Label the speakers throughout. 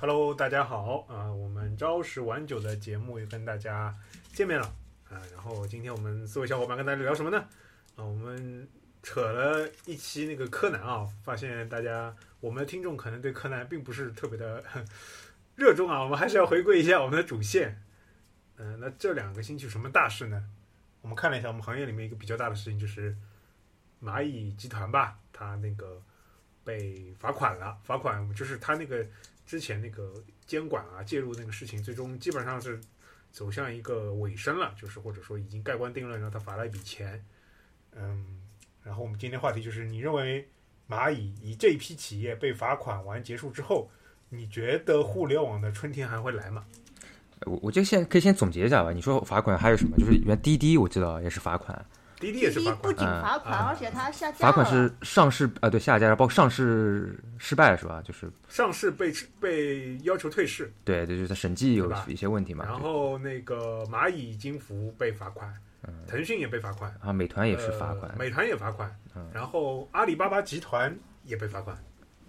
Speaker 1: Hello，大家好啊、我们朝十晚九的节目又跟大家见面了啊、然后今天我们四位小伙伴跟大家聊什么呢？啊、我们扯了一期那个柯南啊，发现大家我们的听众可能对柯南并不是特别的 热衷啊，我们还是要回归一下我们的主线。嗯、那这两个星期有什么大事呢？我们看了一下我们行业里面一个比较大的事情，就是蚂蚁集团吧，它那个被罚款了，罚款就是它那个之前那个监管啊介入那个事情，最终基本上是走向一个尾声了，就是或者说已经盖棺定论，让他罚了一笔钱。嗯，然后我们今天话题就是，你认为蚂蚁以这一批企业被罚款完结束之后，你觉得互联网的春天还会来吗？
Speaker 2: 我我就先可以先总结一下吧。你说罚款还有什么？就是原滴滴我知道也是罚款，
Speaker 1: 滴滴也是罚款，
Speaker 3: 滴滴不仅罚款，
Speaker 1: 嗯
Speaker 3: 而且它下架
Speaker 2: 罚款是上市啊、对下架，包括上市失败了是吧？就是
Speaker 1: 上市被被要求退市，
Speaker 2: 对对，就是它审计有一些问题嘛。
Speaker 1: 然后那个蚂蚁金服被罚款，腾讯也被罚款，
Speaker 2: 啊，美团也是罚款
Speaker 1: 呃，美团也罚款，
Speaker 2: 嗯
Speaker 1: 然后阿里巴巴集团也被罚款，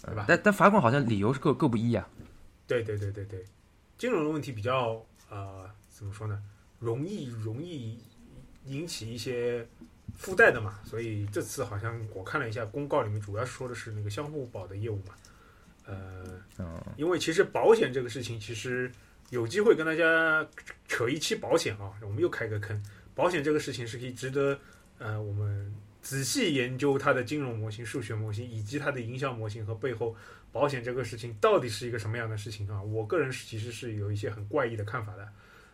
Speaker 1: 对吧？
Speaker 2: 但但罚款好像理由是各各不一啊。
Speaker 1: 对对对对对，金融的问题比较呃怎么说呢？容易容易引起一些附带的嘛，所以这次好像我看了一下公告里面，主要说的是那个相互保的业务嘛，呃，
Speaker 2: 嗯，
Speaker 1: 因为其实保险这个事情，其实有机会跟大家扯一期保险啊，我们又开个坑。保险这个事情是可以值得呃我们仔细研究它的金融模型、数学模型以及它的营销模型和背后保险这个事情到底是一个什么样的事情啊？我个人是其实是有一些很怪异的看法的。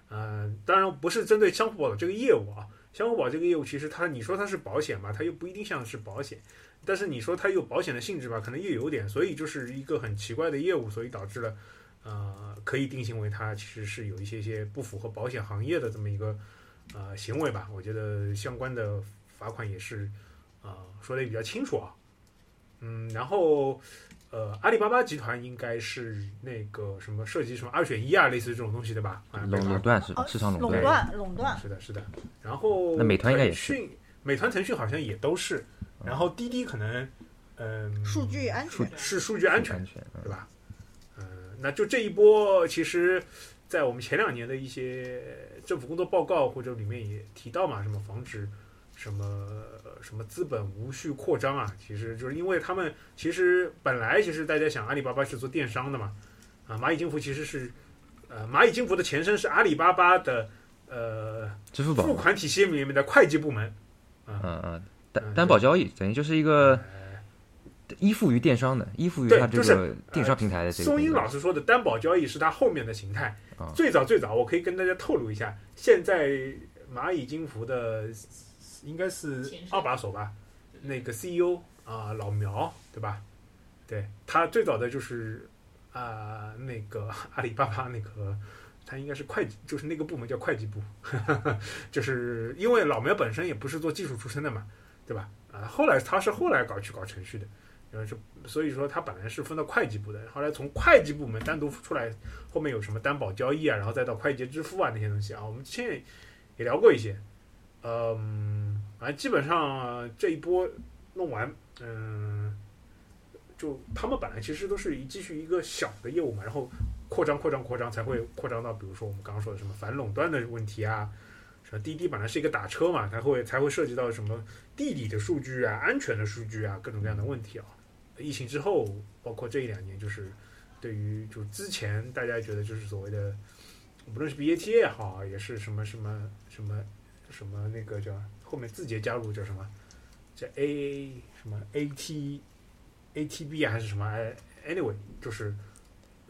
Speaker 1: 呃，当然不是针对相互保的这个业务啊，相互保这个业务其实它你说它是保险吧，它又不一定像是保险。但是你说它有保险的性质吧，可能又有点，所以就是一个很奇怪的业务，所以导致了，呃，可以定性为它其实是有一些些不符合保险行业的这么一个呃行为吧。我觉得相关的罚款也是呃说的比较清楚啊。嗯，然后呃，阿里巴巴集团应该是那个什么涉及什么二选一啊，类似这种东西的吧？啊，
Speaker 2: 垄垄断是
Speaker 3: 哦
Speaker 2: 市场垄
Speaker 3: 垄
Speaker 2: 断。
Speaker 3: 垄断，
Speaker 1: 是的，是的。然后
Speaker 2: 那美团应该也是
Speaker 1: 腾讯，美团、腾讯好像也都是。然后滴滴可能，嗯、
Speaker 3: 数据安全，
Speaker 1: 是数据安全
Speaker 2: 安，全，嗯
Speaker 1: 对吧？嗯、那就这一波，其实，在我们前两年的一些政府工作报告或者里面也提到嘛，什么防止什么呃什么资本无序扩张啊，其实就是因为他们其实本来其实大家想阿里巴巴是做电商的嘛，啊，蚂蚁金服其实是呃蚂蚁金服的前身是阿里巴巴的呃
Speaker 2: 支付宝
Speaker 1: 付，款体系里面的会计部门，
Speaker 2: 嗯嗯，
Speaker 1: 嗯
Speaker 2: 担担保交易等于就是一个依附于电商的，依附于
Speaker 1: 对
Speaker 2: 它这
Speaker 1: 就是
Speaker 2: 个电商平台的这个
Speaker 1: 松英。老师说的担保交易是它后面的形态。
Speaker 2: 啊
Speaker 1: 最早最早，我可以跟大家透露一下，现在蚂蚁金服的应该是二把手吧，那个 CEO 啊、老苗对吧？对他最早的就是啊、那个阿里巴巴那个。他应该是会计，就是那个部门叫会计部，就是因为老苗本身也不是做技术出身的嘛，对吧？啊，后来他是后来搞去搞程序的，然后是所以说他本来是分到会计部的，后来从会计部门单独出来，后面有什么担保交易啊，然后再到快捷支付啊那些东西啊，我们之前也聊过一些，嗯，反正基本上这一波弄完，嗯，就他们本来其实都是一继续一个小的业务嘛，然后扩张扩张扩张才会扩张到，比如说我们刚刚说的什么反垄断的问题啊。什么滴滴本来是一个打车嘛，它会才会涉及到什么地理的数据啊、安全的数据啊，各种各样的问题啊。疫情之后，包括这一两年，就是对于就之前大家觉得就是所谓的，不论是 BAT 也好，也是什么什么什么什么那个叫后面字节加入叫什么叫 A 什么 AT ATB 啊还是什么哎 anyway 就是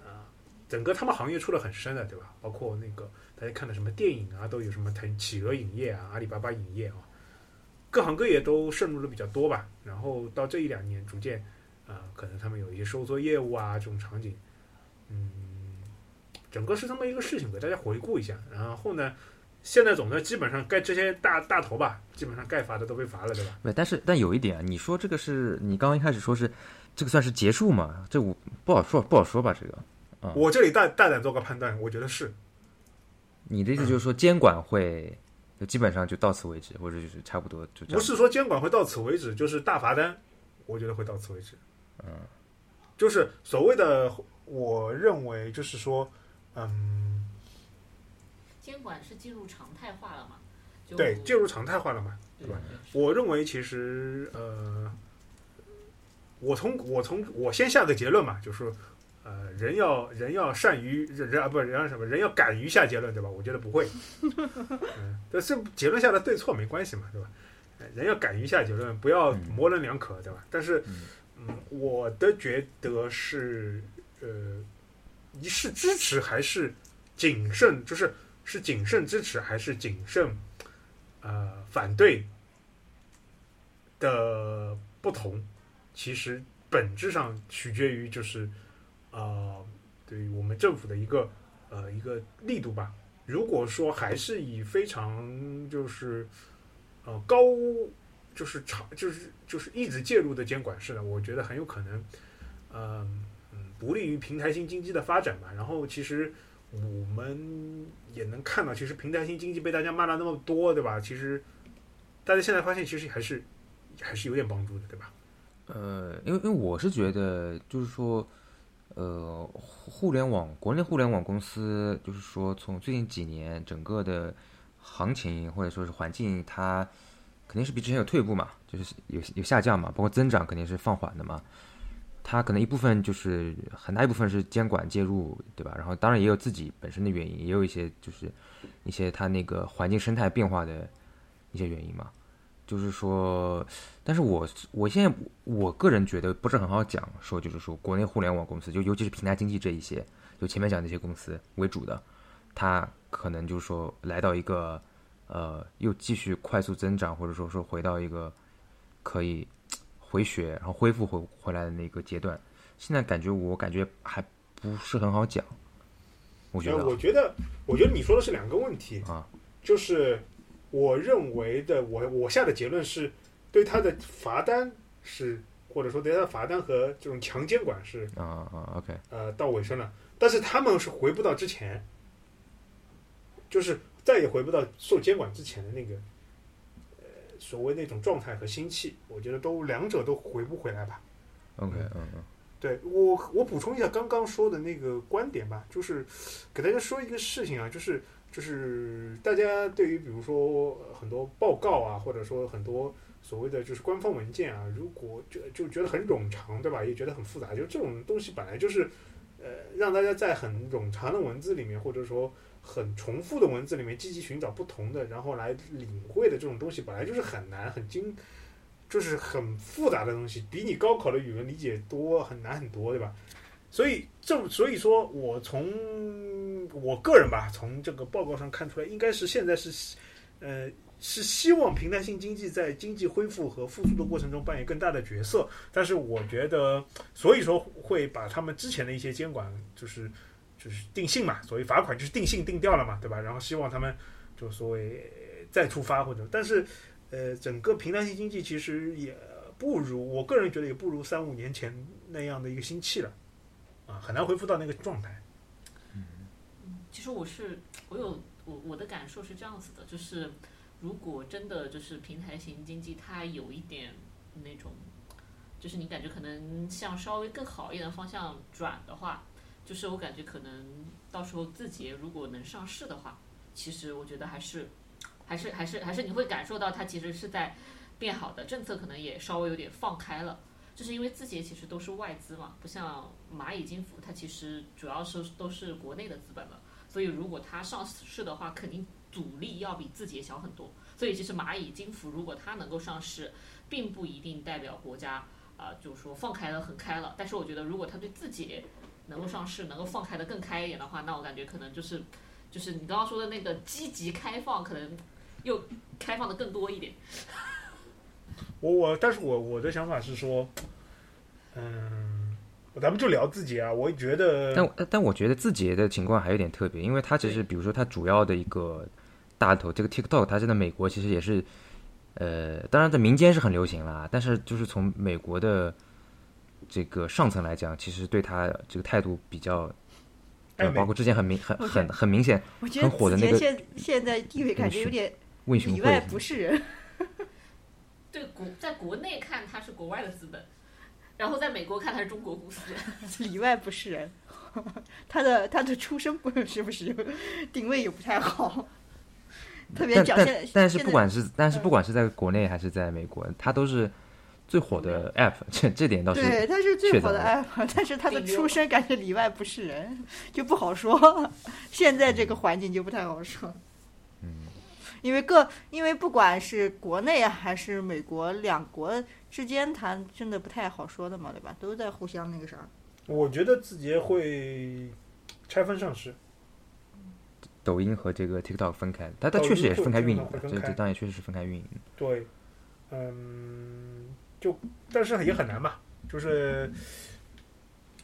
Speaker 1: 啊、整个他们行业出的很深的对吧？包括那个大家看的什么电影啊，都有什么腾企鹅影业啊、阿里巴巴影业啊，各行各业都渗入的比较多吧。然后到这一两年，逐渐啊、可能他们有一些收缩业务啊这种场景，嗯，整个是这么一个事情，给大家回顾一下。然后呢，现在总的基本上该这些大大头吧，基本上该罚的都被罚了，对吧？
Speaker 2: 对，但是但有一点啊，你说这个是你刚刚一开始说是这个算是结束吗？这我不好说，不好说吧？这个嗯
Speaker 1: 我这里大大胆做个判断，我觉得是
Speaker 2: 你的意思就是说监管会就基本上就到此为止，或者就是差不多就这样。
Speaker 1: 不是说监管会到此为止，就是大罚单，我觉得会到此为止。
Speaker 2: 嗯，
Speaker 1: 就是所谓的我认为就是说，嗯，
Speaker 3: 监管是进入常态化了嘛？
Speaker 1: 对，进入常态化了嘛。
Speaker 3: 对
Speaker 1: 吧我认为其实呃，我从我从我先下个结论嘛，就是说呃，人要人要善于人人啊不人要什么人要敢于下结论对吧？我觉得不会，嗯，但是结论下的对错没关系嘛，对吧？呃人要敢于下结论，不要
Speaker 2: 嗯
Speaker 1: 模棱两可，对吧？但是
Speaker 2: 嗯
Speaker 1: 嗯，我的觉得是呃，你是支持还是谨慎，就是是谨慎支持还是谨慎呃反对的不同，其实本质上取决于就是呃对于我们政府的一个呃一个力度吧。如果说还是以非常就是呃高就是长就是就是一直介入的监管式的，我觉得很有可能，嗯嗯，不利于平台型经济的发展吧。然后其实我们也能看到，其实平台型经济被大家骂了那么多，对吧？其实大家现在发现，其实还是还是有点帮助的，对吧？
Speaker 2: 呃，因为因为我是觉得，就是说，呃，互互联网国内互联网公司，就是说从最近几年整个的行情或者说是环境，它肯定是比之前有退步嘛，就是有有下降嘛，包括增长肯定是放缓的嘛。它可能一部分就是很大一部分是监管介入，对吧？然后当然也有自己本身的原因，也有一些就是一些它那个环境生态变化的一些原因嘛。就是说，但是我我现在我个人觉得不是很好讲，说就是说国内互联网公司，就尤其是平台经济这一些，就前面讲那些公司为主的，它可能就是说来到一个呃又继续快速增长，或者说说回到一个可以回血然后恢复回回来的那个阶段。现在感觉我感觉还不是很好讲，我觉
Speaker 1: 呃，
Speaker 2: 得
Speaker 1: 我觉得，我觉得你说的是两个问题，
Speaker 2: 啊。
Speaker 1: 就是我认为的，我我下的结论是对他的罚单是，或者说对他的罚单和这种强监管是
Speaker 2: 啊啊，OK，
Speaker 1: 呃到尾声了，但是他们是回不到之前，就是再也回不到受监管之前的那个呃所谓那种状态和心气，我觉得都两者都回不回来吧。
Speaker 2: OK，嗯嗯
Speaker 1: 对我，我补充一下刚刚说的那个观点吧，就是给大家说一个事情啊，就是就是大家对于比如说呃很多报告啊，或者说很多所谓的就是官方文件啊，如果就就觉得很冗长，对吧？也觉得很复杂，就这种东西本来就是呃让大家在很冗长的文字里面，或者说很重复的文字里面积极寻找不同的，然后来领会的这种东西，本来就是很难很精。就是很复杂的东西，比你高考的语文理解多很难很多，对吧？所以这所以说我从我个人吧，从这个报告上看出来，应该是现在是呃是希望平台性经济在经济恢复和复苏的过程中扮演更大的角色，但是我觉得，所以说会把他们之前的一些监管就是就是定性嘛，所谓罚款就是定性定掉了嘛，对吧？然后希望他们就所谓再出发或者，但是。呃，整个平台型经济其实也不如，我个人觉得也不如三五年前那样的一个心气了，啊，很难恢复到那个状态。
Speaker 3: 嗯其实我是我有我我的感受是这样子的，就是如果真的就是平台型经济，它有一点那种，就是你感觉可能向稍微更好一点的方向转的话，就是我感觉可能到时候字节如果能上市的话，其实我觉得还是还是还是还是你会感受到它其实是在变好的，政策可能也稍微有点放开了。就是因为字节其实都是外资嘛，不像蚂蚁金服，它其实主要是都是国内的资本了。所以如果它上市的话，肯定阻力要比字节小很多。所以其实蚂蚁金服如果它能够上市，并不一定代表国家啊、就是说放开了很开了。但是我觉得如果它对字节能够上市，能够放开的更开一点的话，那我感觉可能就是就是你刚刚说的那个积极开放，可能又开放的更多一点。
Speaker 1: 我我，但是我我的想法是说，嗯，咱们就聊字节啊，我觉得，
Speaker 2: 但但我觉得字节的情况还有点特别，因为它其实比如说它主要的一个大头，这个 TikTok 它在美国其实也是，呃，当然在民间是很流行啦，但是就是从美国的这个上层来讲，其实对他这个态度比较，呃包括之前很明很很很明显
Speaker 4: 我觉得
Speaker 2: 很火的那个
Speaker 4: 现现在地位感觉有点
Speaker 2: 问询
Speaker 4: 里外，不是人。
Speaker 3: 对国在国内看他是国外的资本，然后在美国看他是中国公司，
Speaker 4: 里外不是人，他的他的出身不是不是定位也不太好，特别
Speaker 2: 但
Speaker 4: 讲现在
Speaker 2: 但但是不管是但是
Speaker 4: 嗯
Speaker 2: 不管是在国内还是在美国，他都是最火的 app，这这点倒是
Speaker 4: 对，它是最火的 app，但是它的出身感觉里外不是人，就不好说。现在这个环境就不太好说。
Speaker 2: 嗯，
Speaker 4: 因为各，因为不管是国内啊还是美国，两国之间谈真的不太好说的嘛，对吧？都在互相那个啥。
Speaker 1: 我觉得字节会拆分上市，
Speaker 2: 抖音和这个 TikTok 分开，但它确实也是分开运营的，这这当然确实是分开运营。
Speaker 1: 对，嗯，就但是也很难嘛，就是，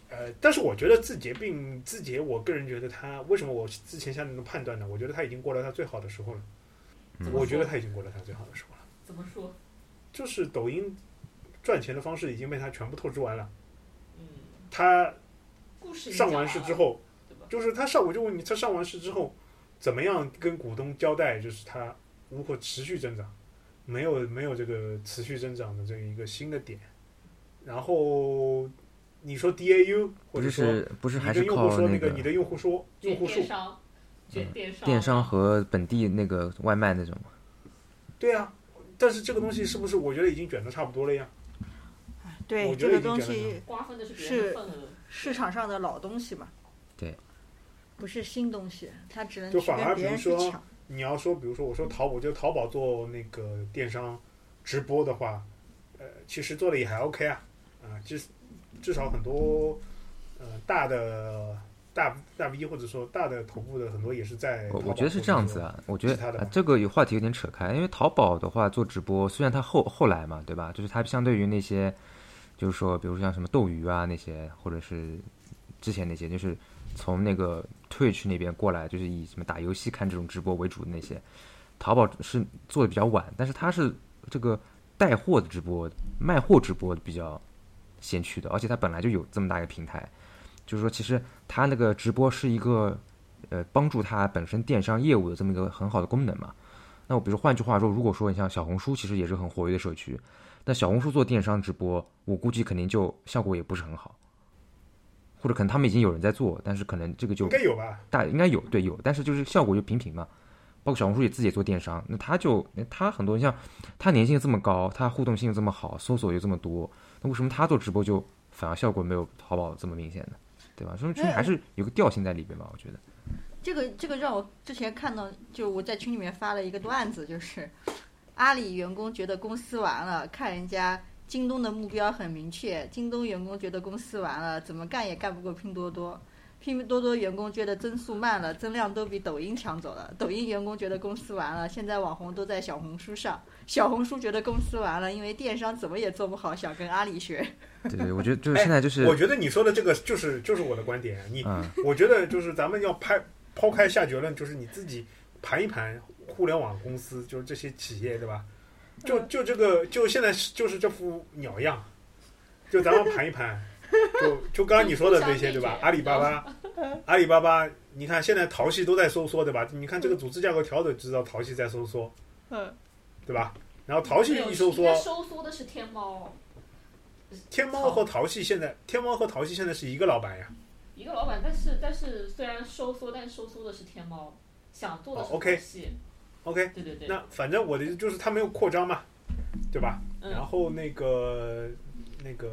Speaker 1: 呃，但是我觉得字节并字节，我个人觉得它为什么我之前下那种判断呢？我觉得它已经过了它最好的时候了，我觉得它已经过了它最好的时候了，
Speaker 3: 怎么说？
Speaker 1: 就是抖音赚钱的方式已经被它全部透支完了，
Speaker 3: 嗯，
Speaker 1: 它
Speaker 3: 故事已经
Speaker 1: 上完市之，后，就是他上，我就问你，他上完市之后，怎么样跟股东交代，就是他如何持续增长，没有没有这个持续增长的这一个新的点。然后你说 DAU，或
Speaker 2: 不是
Speaker 1: 者说
Speaker 2: 是不是还是
Speaker 1: 用户
Speaker 2: 靠那个
Speaker 1: 你的用户说用户数
Speaker 3: 电，商，卷电商，
Speaker 2: 电商和本地那个外卖那种吗？
Speaker 1: 对啊。但是这个东西是不是我觉得已经卷的差不多了呀？
Speaker 4: 对，
Speaker 1: 我觉得
Speaker 4: 这个东西
Speaker 3: 瓜分的是别人份额，
Speaker 4: 市场上的老东西嘛。
Speaker 2: 对。
Speaker 4: 不是新东西，它只能去
Speaker 1: 就反而
Speaker 4: 跟别人
Speaker 1: 比如说
Speaker 4: 去抢。
Speaker 1: 你要说，比如说我说淘宝，就淘宝做那个电商直播的话，呃，其实做的也还 OK 啊，啊、至至少很多呃大的大大 V 或者说大的头部的很多也是在
Speaker 2: 我我觉得是这样子啊，我觉得这个有话题有点扯开，因为淘宝的话做直播，虽然它后后来嘛，对吧？就是它相对于那些，就是说，比如像什么斗鱼啊那些，或者是之前那些，就是从那个 Twitch 那边过来，就是以什么打游戏看这种直播为主的那些，淘宝是做的比较晚，但是它是这个带货的直播、卖货直播比较先驱的，而且它本来就有这么大一个平台，就是说，其实它那个直播是一个呃帮助它本身电商业务的这么一个很好的功能嘛。那我比如换句话说，如果说你像小红书，其实也是很活跃的社区，那小红书做电商直播，我估计肯定就效果也不是很好，或者可能他们已经有人在做，但是可能这个就
Speaker 1: 应该有吧？
Speaker 2: 大应该有对有，但是就是效果就平平嘛。包括小红书也自己也做电商，那他就他很多像他粘性这么高，他互动性又这么好，搜索又这么多，那为什么他做直播就反而效果没有淘宝这么明显呢？对吧？说明其实还是有个调性在里边吧，我觉得。
Speaker 4: 这个这个让我之前看到，就我在群里面发了一个段子，就是阿里员工觉得公司完了，看人家京东的目标很明确，京东员工觉得公司完了，怎么干也干不过拼多多。拼多多员工觉得增速慢了，增量都比抖音抢走了。抖音员工觉得公司完了，现在网红都在小红书上。小红书觉得公司完了，因为电商怎么也做不好，想跟阿里学。
Speaker 2: 对对，我觉得就是现在就是
Speaker 1: 我觉得你说的这个就是就是我的观点。你
Speaker 2: 嗯，
Speaker 1: 我觉得就是咱们要拍抛开下结论，就是你自己盘一盘互联网公司，就是这些企业，对吧？就就这个，就现在是就是这副鸟样，就咱们盘一盘，就 就刚刚你说的那些，对吧？阿里巴巴，阿里巴巴，你看现在淘系都在收缩，对吧？你看这个组织架构调整，知道淘系在收缩，
Speaker 4: 嗯，
Speaker 1: 对吧？然后淘系一收缩，
Speaker 3: 收缩的是天猫，
Speaker 1: 天猫和淘系现在，天猫和淘系现在是一个老板呀。
Speaker 3: 一个老板，但是但是虽然收缩，但收缩的是天猫，想做的
Speaker 1: 哦
Speaker 3: 是淘系
Speaker 1: OK，
Speaker 3: 对对对，
Speaker 1: 那反正我的意思就是它没有扩张嘛，对吧？然
Speaker 3: 嗯，
Speaker 1: 后那个那个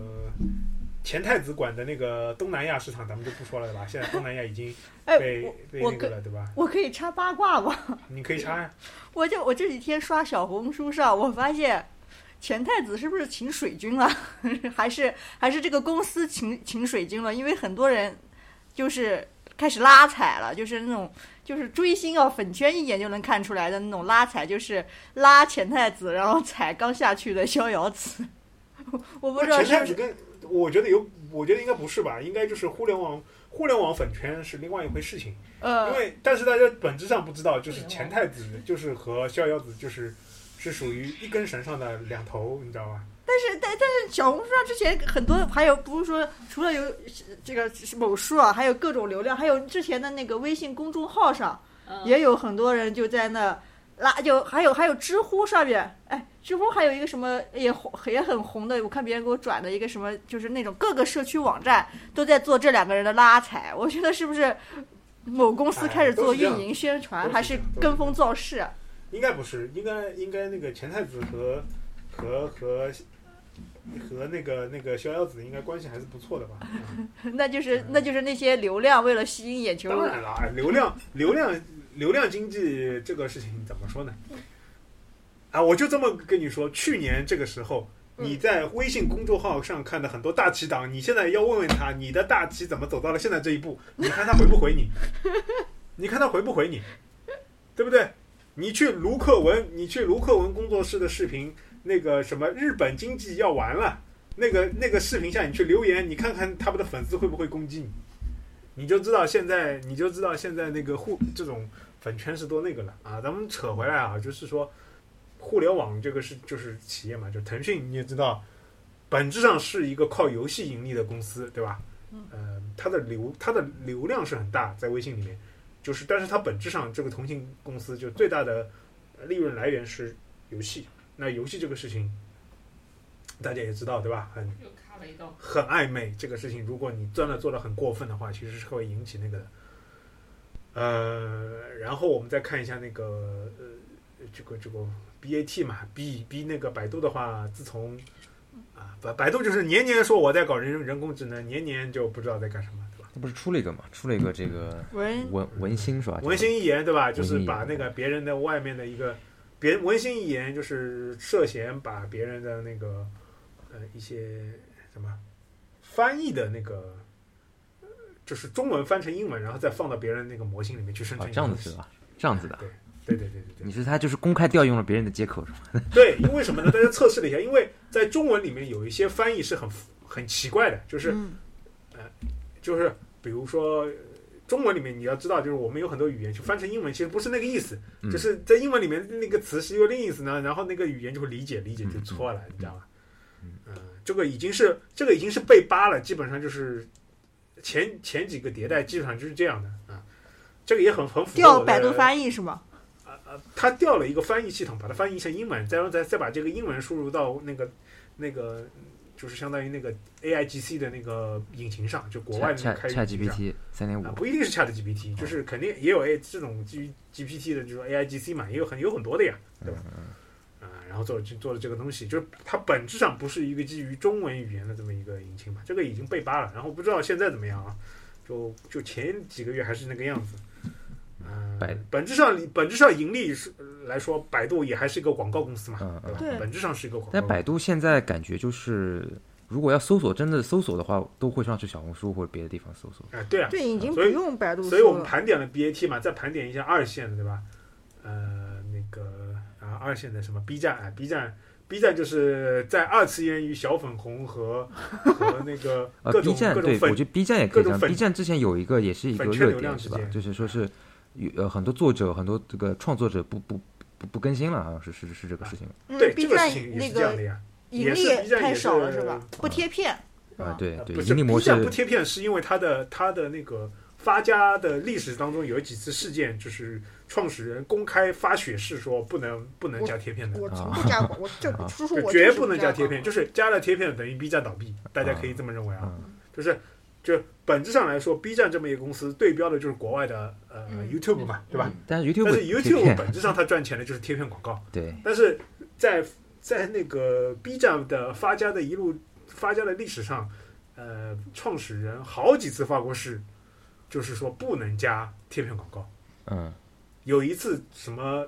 Speaker 1: 前太子管的那个东南亚市场，咱们就不说了，对吧？现在东南亚已经
Speaker 4: 哎，
Speaker 1: 被、
Speaker 4: 我
Speaker 1: 被那个了，对吧？
Speaker 4: 我可以插八卦吗？
Speaker 1: 你可以插呀，
Speaker 4: 我就我这几天刷小红书上，我发现前太子是不是请水军了，还是还是这个公司请请水军了？因为很多人就是开始拉踩了，就是那种就是追星啊，粉圈一眼就能看出来的那种拉踩，就是拉钱太子，然后踩刚下去的逍遥子。我不知道
Speaker 1: 前
Speaker 4: 是不是
Speaker 1: 太子跟我觉得有，我觉得应该不是吧？应该就是互联网互联网粉圈是另外一回事情，因
Speaker 4: 呃，
Speaker 1: 为但是大家本质上不知道，就是
Speaker 3: 互联网
Speaker 1: 前太子就是和逍遥子就是是属于一根绳上的两头，你知道吧？
Speaker 4: 小红书上之前很多，还有不是说除了有这个某书啊，还有各种流量，还有之前的那个微信公众号上。
Speaker 3: 嗯
Speaker 4: 也有很多人就在那拉就还有还有知乎上面，哎，知乎还有一个什么也红也很红的，我看别人给我转的一个什么，就是那种各个社区网站都在做这两个人的拉踩，我觉得是不是某公司开始做运营宣传，
Speaker 1: 哎
Speaker 4: 还是跟风造势啊？
Speaker 1: 应该不是，应该应该那个钱太子和和和和那个那个逍遥子应该关系还是不错的吧？嗯
Speaker 4: 那就是那就是那些流量为了吸引眼球，
Speaker 1: 当然了，哎流量流量流量经济这个事情怎么说呢？啊，我就这么跟你说，去年这个时候。
Speaker 4: 嗯
Speaker 1: 你在微信公众号上看的很多大旗党，你现在要问问他，你的大旗怎么走到了现在这一步？你看他回不回你？你看他回不回你？对不对？你去卢克文，你去卢克文工作室的视频，那个什么日本经济要完了，那个那个视频下你去留言，你看看他们的粉丝会不会攻击你，你就知道现在你就知道现在那个互这种粉圈是多那个了啊。咱们扯回来啊，就是说互联网这个是就是企业嘛，就腾讯你也知道，本质上是一个靠游戏盈利的公司，对吧？呃，它的流它的流量是很大，在微信里面，就是但是它本质上这个腾讯公司就最大的利润来源是游戏。那游戏这个事情，大家也知道，对吧？很。很暧昧。这个事情，如果你真的做的很过分的话，其实是会引起那个的。呃，然后我们再看一下那个呃，这个这个 BAT 嘛，B B 那个百度的话，自从啊，百百度就是年年说我在搞人人工智能，年年就不知道在干什么，对吧？
Speaker 2: 它不是出了一个嘛？出了一个这个
Speaker 4: 文
Speaker 2: 文文心是吧？
Speaker 1: 文心一言，对吧？就是把那个别人的外面的一个别文心一言，就是涉嫌把别人的那个呃一些什么翻译的那个，呃就是中文翻成英文，然后再放到别人那个模型里面去生成。
Speaker 2: 这样子是吧？这样子的，
Speaker 1: 对对对对对对
Speaker 2: 你是他就是公开调用了别人的接口是吧？
Speaker 1: 对，因为什么呢？大家测试了一下，因为在中文里面有一些翻译是很很奇怪的，就是
Speaker 4: 嗯
Speaker 1: 就是比如说。呃中文里面你要知道，就是我们有很多语言，就翻成英文其实不是那个意思，
Speaker 2: 嗯
Speaker 1: 就是在英文里面那个词是一个另意思呢，然后那个语言就会理解理解就错了，你知道吧？嗯，这个已经是这个已经是被扒了，基本上就是前前几个迭代基本上就是这样的啊，这个也很很符合
Speaker 4: 调百度翻译是吗？
Speaker 1: 啊啊，他调了一个翻译系统，把它翻译成英文，再然后再再把这个英文输入到那个那个就是相当于那个 A I G C 的那个引擎上，就国外的那个开
Speaker 2: Chat
Speaker 1: 引擎上
Speaker 2: GPT 三点五
Speaker 1: 啊，不一定是 Chat GPT，就是肯定也有 A 这种基于 GPT 的，就是 A I G C 嘛，也有很有很多的呀，对吧？啊，然后做了做了这个东西，就是它本质上不是一个基于中文语言的这么一个引擎嘛，这个已经被扒了，然后不知道现在怎么样啊？就就前几个月还是那个样子。嗯、
Speaker 2: 百
Speaker 1: 本质上本质上盈利是来说，百度也还是一个广告公司嘛，
Speaker 2: 嗯
Speaker 1: 对吧？
Speaker 4: 对
Speaker 1: 本质上是一个广告。
Speaker 2: 但百度现在感觉就是，如果要搜索真的搜索的话，都会上去小红书或者别的地方搜索。
Speaker 1: 啊，对啊，
Speaker 4: 对，已经不
Speaker 1: 所以
Speaker 4: 用百度
Speaker 1: 所以我。们盘点了 BAT 嘛，再盘点一下二线的，对吧？呃，那个啊，二线的什么 B 站啊，B 站，B 站就是在二次元与小粉红和 和那个
Speaker 2: 呃
Speaker 1: 各种、
Speaker 2: ，B 站
Speaker 1: 各种粉
Speaker 2: 对我觉得 B 站也可以这样。
Speaker 1: 各种
Speaker 2: B 站之前有一个也是一个热点是吧？就是说是有呃很多作者很多这个创作者不不不不更新了，好像是是是这个事情。
Speaker 1: 对
Speaker 4: 嗯，B
Speaker 1: 这个
Speaker 4: 站
Speaker 1: 事情也
Speaker 4: 那个
Speaker 1: 是这样的呀。
Speaker 4: 盈
Speaker 1: 也是
Speaker 4: 利太
Speaker 1: 也
Speaker 4: 少了
Speaker 1: 是
Speaker 4: 是吧？不贴片
Speaker 2: 啊？，对对，
Speaker 1: 呃不是
Speaker 2: 盈利模
Speaker 1: B 站不贴片，是因为它的它的那个发家的历史当中有几次事件，就是创始人公开发血誓说不能不能加贴片的。
Speaker 4: 我从不加广，我这
Speaker 2: 啊
Speaker 4: 叔叔我
Speaker 1: 就绝不能加贴片，就是加了贴片等于 B 站倒闭，大家可以这么认为啊。
Speaker 2: 嗯
Speaker 1: 就是就本质上来说，B 站这么一个公司对标的就是国外的呃
Speaker 4: 嗯
Speaker 1: YouTube 嘛，对吧？
Speaker 2: 但是 YouTube
Speaker 1: 但是 YouTube 本质上它赚钱的就是贴片广告，
Speaker 2: 对
Speaker 1: 但是在在那个 B 站的发家的一路发家的历史上，呃，创始人好几次发过誓，就是说不能加贴片广告。
Speaker 2: 嗯
Speaker 1: 有一次什么，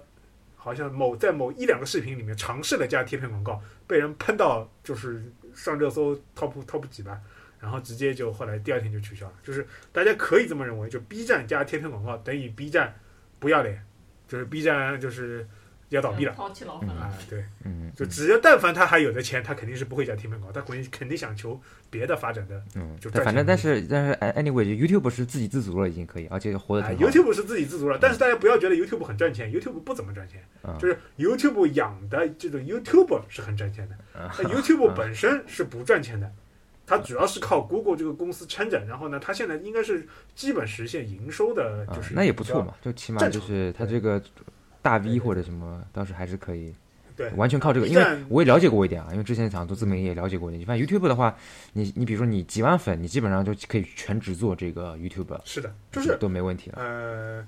Speaker 1: 好像某在某一两个视频里面尝试了加贴片广告，被人喷到就是上热搜 top top 几吧，然后直接就后来第二天就取消了。就是大家可以这么认为，就 B 站加贴片广告等于 B 站不要脸，就是 B 站就是要倒闭了
Speaker 3: 抛弃老粉
Speaker 1: 啊、
Speaker 3: 了。
Speaker 1: 对，
Speaker 2: 嗯
Speaker 1: 就只要但凡他还有的钱，他肯定是不会加贴片广告，他肯定肯定想求别的发展的。
Speaker 2: 嗯
Speaker 1: 就，
Speaker 2: 但反正但
Speaker 1: 赚钱的
Speaker 2: 是但是 anyway YouTube 是自给自足了，已经可以，而且活得。
Speaker 1: ，YouTube 是自给自足了，但是大家不要觉得 YouTube 很赚钱，YouTube 不怎么赚钱，
Speaker 2: 嗯
Speaker 1: 就是 YouTube 养的这种 YouTuber 是很赚钱的，YouTube 本身是不赚钱的，它主要是靠 Google 这个公司撑着，然后呢，它现在应该是基本实现营收的，
Speaker 2: 啊
Speaker 1: 就是
Speaker 2: 那也不错嘛，就起码就是它这个大 V 或者什么，倒是还是可以。
Speaker 1: 对
Speaker 2: 完全靠这个，因为我也了解过一点啊，因为之前想做自媒体也了解过一点。反正 YouTube 的话，你你比如说你几万粉，你基本上就可以全职做这个 YouTube，
Speaker 1: 是的，就是
Speaker 2: 都没问题了。
Speaker 1: 呃，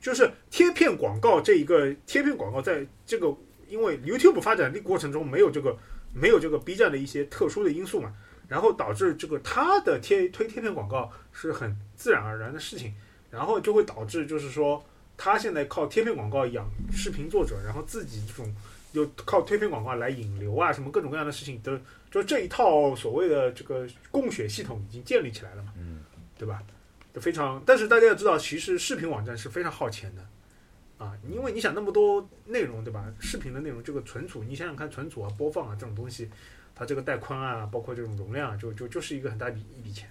Speaker 1: 就是贴片广告这一个贴片广告，在这个因为 YouTube 发展的过程中没有这个没有这个 B 站的一些特殊的因素嘛，然后导致这个它的贴推贴片广告是很自然而然的事情，然后就会导致就是说，他现在靠贴片广告养视频作者，然后自己这种又靠贴片广告来引流啊，什么各种各样的事情都就这一套所谓的这个供血系统已经建立起来了嘛，
Speaker 2: 嗯，
Speaker 1: 对吧？就非常，但是大家要知道，其实视频网站是非常耗钱的啊，因为你想那么多内容，对吧？视频的内容这个存储，你想想看，存储啊、播放啊这种东西，它这个带宽啊，包括这种容量啊，就就就是一个很大一笔一笔钱。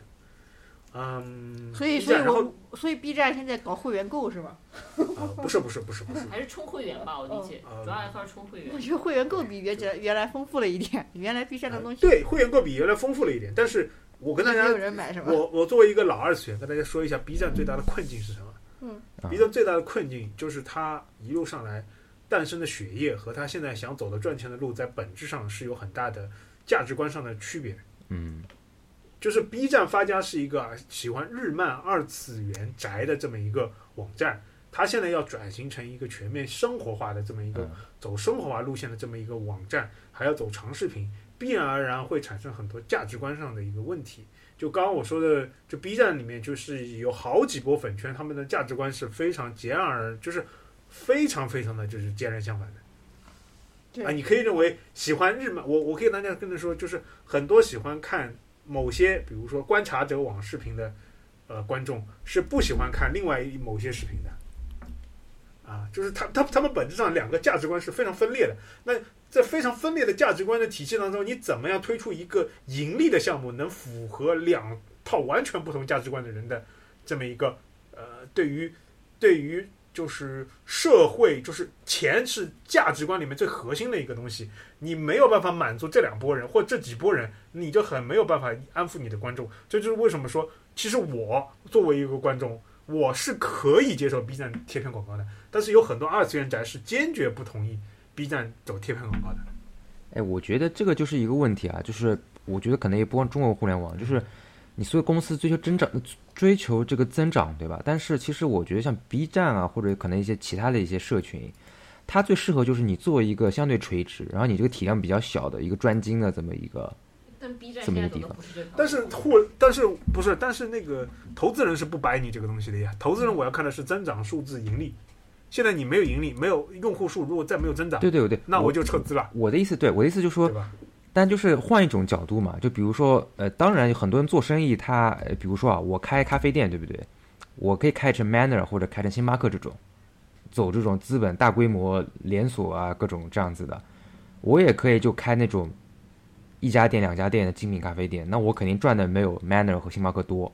Speaker 1: 嗯，
Speaker 4: 所以所以我所以 B 站现在搞会员购是吗？
Speaker 1: 啊，不是不是不是不是，
Speaker 3: 还是充会员吧，我理解，
Speaker 1: 嗯
Speaker 3: 主要还是充会员
Speaker 4: 我。觉得会员购比原来原来丰富了一点，原来 B 站的东西
Speaker 1: 对会员购比原来丰富了一点，但是我跟大家
Speaker 4: 没有人买是吧？
Speaker 1: 我我作为一个老二次元，跟大家说一下 B 站最大的困境是什么？
Speaker 4: 嗯
Speaker 2: 啊
Speaker 1: B 站最大的困境就是它一路上来诞生的血液和它现在想走的赚钱的路，在本质上是有很大的价值观上的区别。
Speaker 2: 嗯
Speaker 1: 就是 B 站发家是一个啊喜欢日漫二次元宅的这么一个网站，它现在要转型成一个全面生活化的这么一个
Speaker 2: 嗯
Speaker 1: 走生活化路线的这么一个网站，还要走长视频，必然而然会产生很多价值观上的一个问题。就刚刚我说的，就 B 站里面就是有好几波粉圈，他们的价值观是非常截然而，就是非常非常的就是截然相反的。
Speaker 4: 对
Speaker 1: 啊，你可以认为喜欢日漫，我我可以跟大家跟他说，就是很多喜欢看某些，比如说观察者网视频的呃观众是不喜欢看另外一某些视频的。啊，就是他他他们本质上两个价值观是非常分裂的。那在非常分裂的价值观的体系当中，你怎么样推出一个盈利的项目，能符合两套完全不同价值观的人的这么一个呃，对于对于就是社会，就是钱是价值观里面最核心的一个东西，你没有办法满足这两拨人或这几拨人，你就很没有办法安抚你的观众。这就是为什么说，其实我作为一个观众，我是可以接受 B 站贴片广告的，但是有很多二次元宅是坚决不同意 B 站走贴片广告的。
Speaker 2: 哎，我觉得这个就是一个问题啊，就是我觉得可能也不光中国互联网，就是你所有公司追求增长，追求这个增长，对吧？但是其实我觉得像 B 站啊，或者可能一些其他的一些社群，它最适合就是你做一个相对垂直，然后你这个体量比较小的一个专精的这么一个，
Speaker 3: 但 B 站现在走的
Speaker 2: 这么一个地方。
Speaker 1: 但是互，但是不是？但是那个投资人是不白你这个东西的呀。投资人我要看的是增长数字盈利。现在你没有盈利，没有用户数，如果再没有增长，
Speaker 2: 对对对对，
Speaker 1: 那我就撤资了，
Speaker 2: 我的意思，对我的意思就是说？但就是换一种角度嘛，就比如说，呃，当然有很多人做生意他，呃比如说啊，我开咖啡店，对不对？我可以开成 Manner 或者开成星巴克这种，走这种资本大规模连锁啊，各种这样子的。我也可以就开那种一家店、两家店的精品咖啡店，那我肯定赚的没有 Manner 和星巴克多，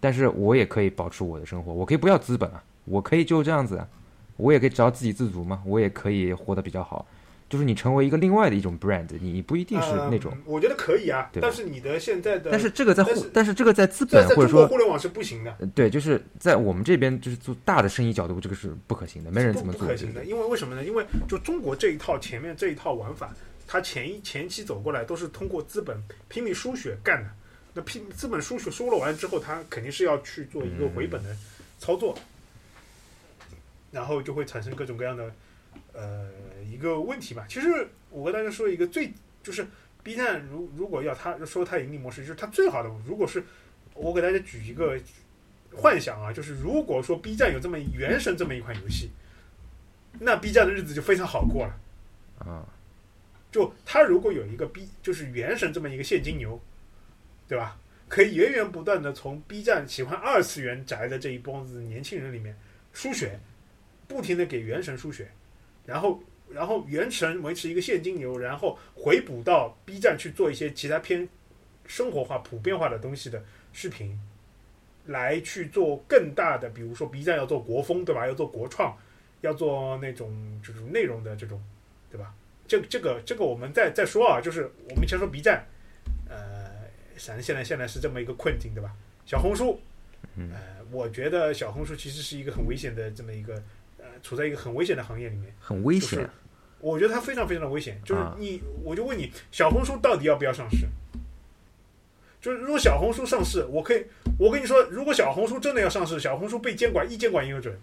Speaker 2: 但是我也可以保持我的生活，我可以不要资本啊，我可以就这样子啊，我也可以只要自给自足嘛，我也可以活得比较好。就是你成为一个另外的一种 brand，你不一定是那种。
Speaker 1: 嗯我觉得可以啊，
Speaker 2: 对
Speaker 1: 但是你的现在的，
Speaker 2: 但是这个在互
Speaker 1: 但是，
Speaker 2: 这个在资本或者说
Speaker 1: 互联网是不行的，
Speaker 2: 呃对，就是在我们这边就是做大的生意角度，这个是不可行的，没人
Speaker 1: 不
Speaker 2: 这么做。
Speaker 1: 不可行的。因为为什么呢？因为就中国这一套前面这一套玩法，它前一前期走过来都是通过资本拼命输血干的。那拼资本输血输了完之后，它肯定是要去做一个回本的操作，然后就会产生各种各样的呃一个问题吧。其实我跟大家说一个最就是 B 站如如果要它说它盈利模式，就是它最好的，如果是我给大家举一个幻想啊，就是如果说 B 站有这么《原神》这么一款游戏，那 B 站的日子就非常好过了。
Speaker 2: 啊，
Speaker 1: 就它如果有一个 B，就是《原神》这么一个现金牛，对吧？可以源源不断的从 B 站喜欢二次元宅的这一帮子年轻人里面输血，不停的给《原神》输血，然后然后《原神》维持一个现金流，然后回补到 B 站去做一些其他偏生活化、普遍化的东西的视频，来去做更大的，比如说 B 站要做国风，对吧？要做国创，要做那种这种内容的这种，对吧？这这个这个我们再再说啊，就是我们先说 B 站，呃，反正现在现在是这么一个困境，对吧？小红书，
Speaker 2: 嗯
Speaker 1: 呃，我觉得小红书其实是一个很危险的这么一个呃处在一个很危险的行业里面。
Speaker 2: 很危险
Speaker 1: 就是。我觉得它非常非常的危险。就是
Speaker 2: 啊
Speaker 1: 你，我就问你，小红书到底要不要上市？就是如果小红书上市，我可以，我跟你说，如果小红书真的要上市，小红书被监管，一监管一个准，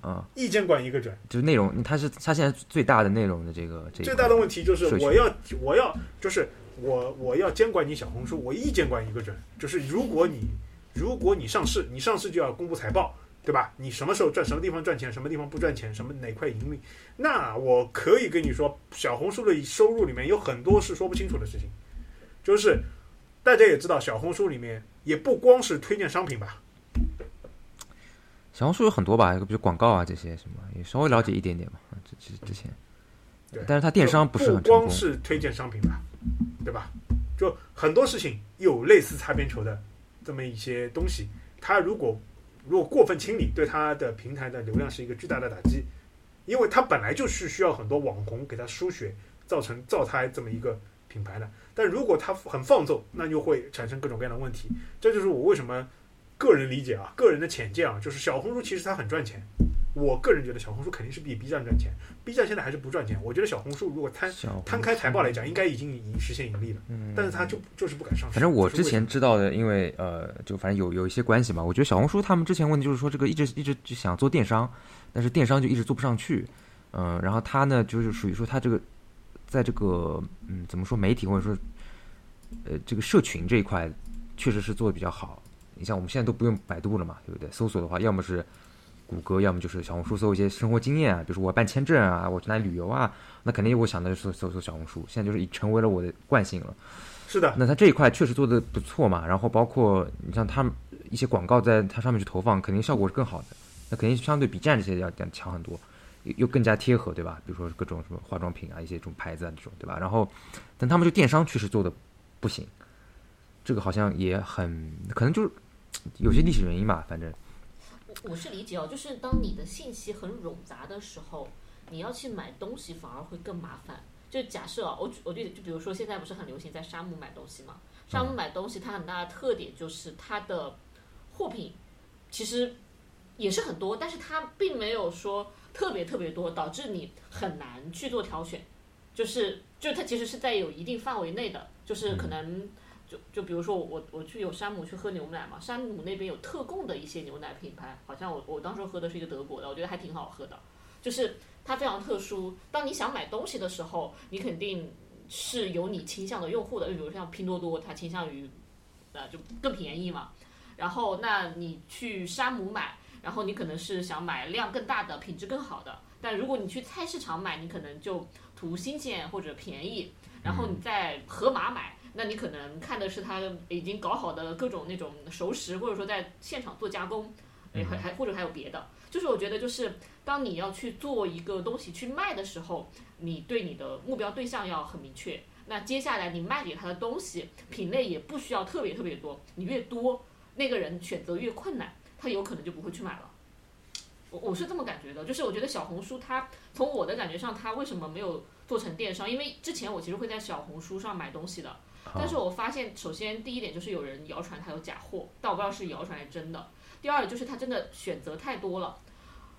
Speaker 2: 啊，
Speaker 1: 一监管一个准。
Speaker 2: 就是内容，它是它现在最大的内容的这个这一
Speaker 1: 最大的问题就是我要我要就是我我要监管你小红书，我一监管一个准。就是如果你如果你上市，你上市就要公布财报，对吧？你什么时候赚，什么地方赚钱，什么地方不赚钱，什么哪块盈利，那我可以跟你说，小红书的收入里面有很多是说不清楚的事情。就是大家也知道，小红书里面也不光是推荐商品吧，
Speaker 2: 小红书有很多吧，比如广告啊这些什么，也稍微了解一点点嘛。啊这这之前
Speaker 1: 对，
Speaker 2: 但是它电商不是很
Speaker 1: 不光。是推荐商品吧，对吧？就很多事情有类似擦边球的这么一些东西，它如果如果过分清理，对它的平台的流量是一个巨大的打击，因为它本来就是需要很多网红给它输血，造成造它这么一个品牌的。但如果它很放纵，那就会产生各种各样的问题。这就是我为什么个人理解啊，个人的浅见啊，就是小红书其实它很赚钱。我个人觉得小红书肯定是比 B 站赚钱，B 站现在还是不赚钱。我觉得小红书如果摊摊开财报来讲，应该已经已经实现盈利了，
Speaker 2: 嗯，
Speaker 1: 但是它就就是不敢上市。
Speaker 2: 反正我之前知道的，因为呃，就反正有有一些关系嘛。我觉得小红书他们之前问题就是说，这个一直一直就想做电商，但是电商就一直做不上去。嗯、然后他呢，就是属于说他这个在这个嗯怎么说媒体或者说呃这个社群这一块，确实是做的比较好。你像我们现在都不用百度了嘛，对不对？搜索的话，要么是谷歌，要么就是小红书搜一些生活经验啊，比如说我要办签证啊，我去哪里旅游啊，那肯定我想的是搜搜搜小红书。现在就是已成为了我的惯性了。
Speaker 1: 是的，
Speaker 2: 那它这一块确实做的不错嘛，然后包括你像他们一些广告在它上面去投放，肯定效果是更好的，那肯定相对比站这些要要强很多，又又更加贴合，对吧？比如说各种什么化妆品啊，一些这种牌子啊这种，对吧？然后，但他们就电商确实做的不行，这个好像也很可能就是有些历史原因吧，反正
Speaker 3: 我我是理解哦，就是当你的信息很冗杂的时候，你要去买东西反而会更麻烦。就假设啊，我举我就就比如说现在不是很流行在沙漠买东西嘛？沙漠买东西它很大的特点就是它的货品其实也是很多，但是它并没有说特别特别多，导致你很难去做挑选。就是就它其实是在有一定范围内的，就是可能就就比如说我我去有山姆去喝牛奶嘛，山姆那边有特供的一些牛奶品牌，好像我我当时喝的是一个德国的，我觉得还挺好喝的，就是它非常特殊。当你想买东西的时候，你肯定是有你倾向的用户的，就比如像拼多多，它倾向于呃就更便宜嘛。然后那你去山姆买，然后你可能是想买量更大的、品质更好的。但如果你去菜市场买，你可能就图新鲜或者便宜。然后你在盒马买，那你可能看的是他已经搞好的各种那种熟食，或者说在现场做加工，哎，还还或者还有别的。就是我觉得，就是当你要去做一个东西去卖的时候，你对你的目标对象要很明确。那接下来你卖给他的东西品类也不需要特别特别多，你越多，那个人选择越困难，他有可能就不会去买了。我我是这么感觉的，就是我觉得小红书它从我的感觉上，它为什么没有做成电商？因为之前我其实会在小红书上买东西的，但是我发现，首先第一点就是有人谣传它有假货，但我不知道是谣传还是真的。第二就是它真的选择太多了，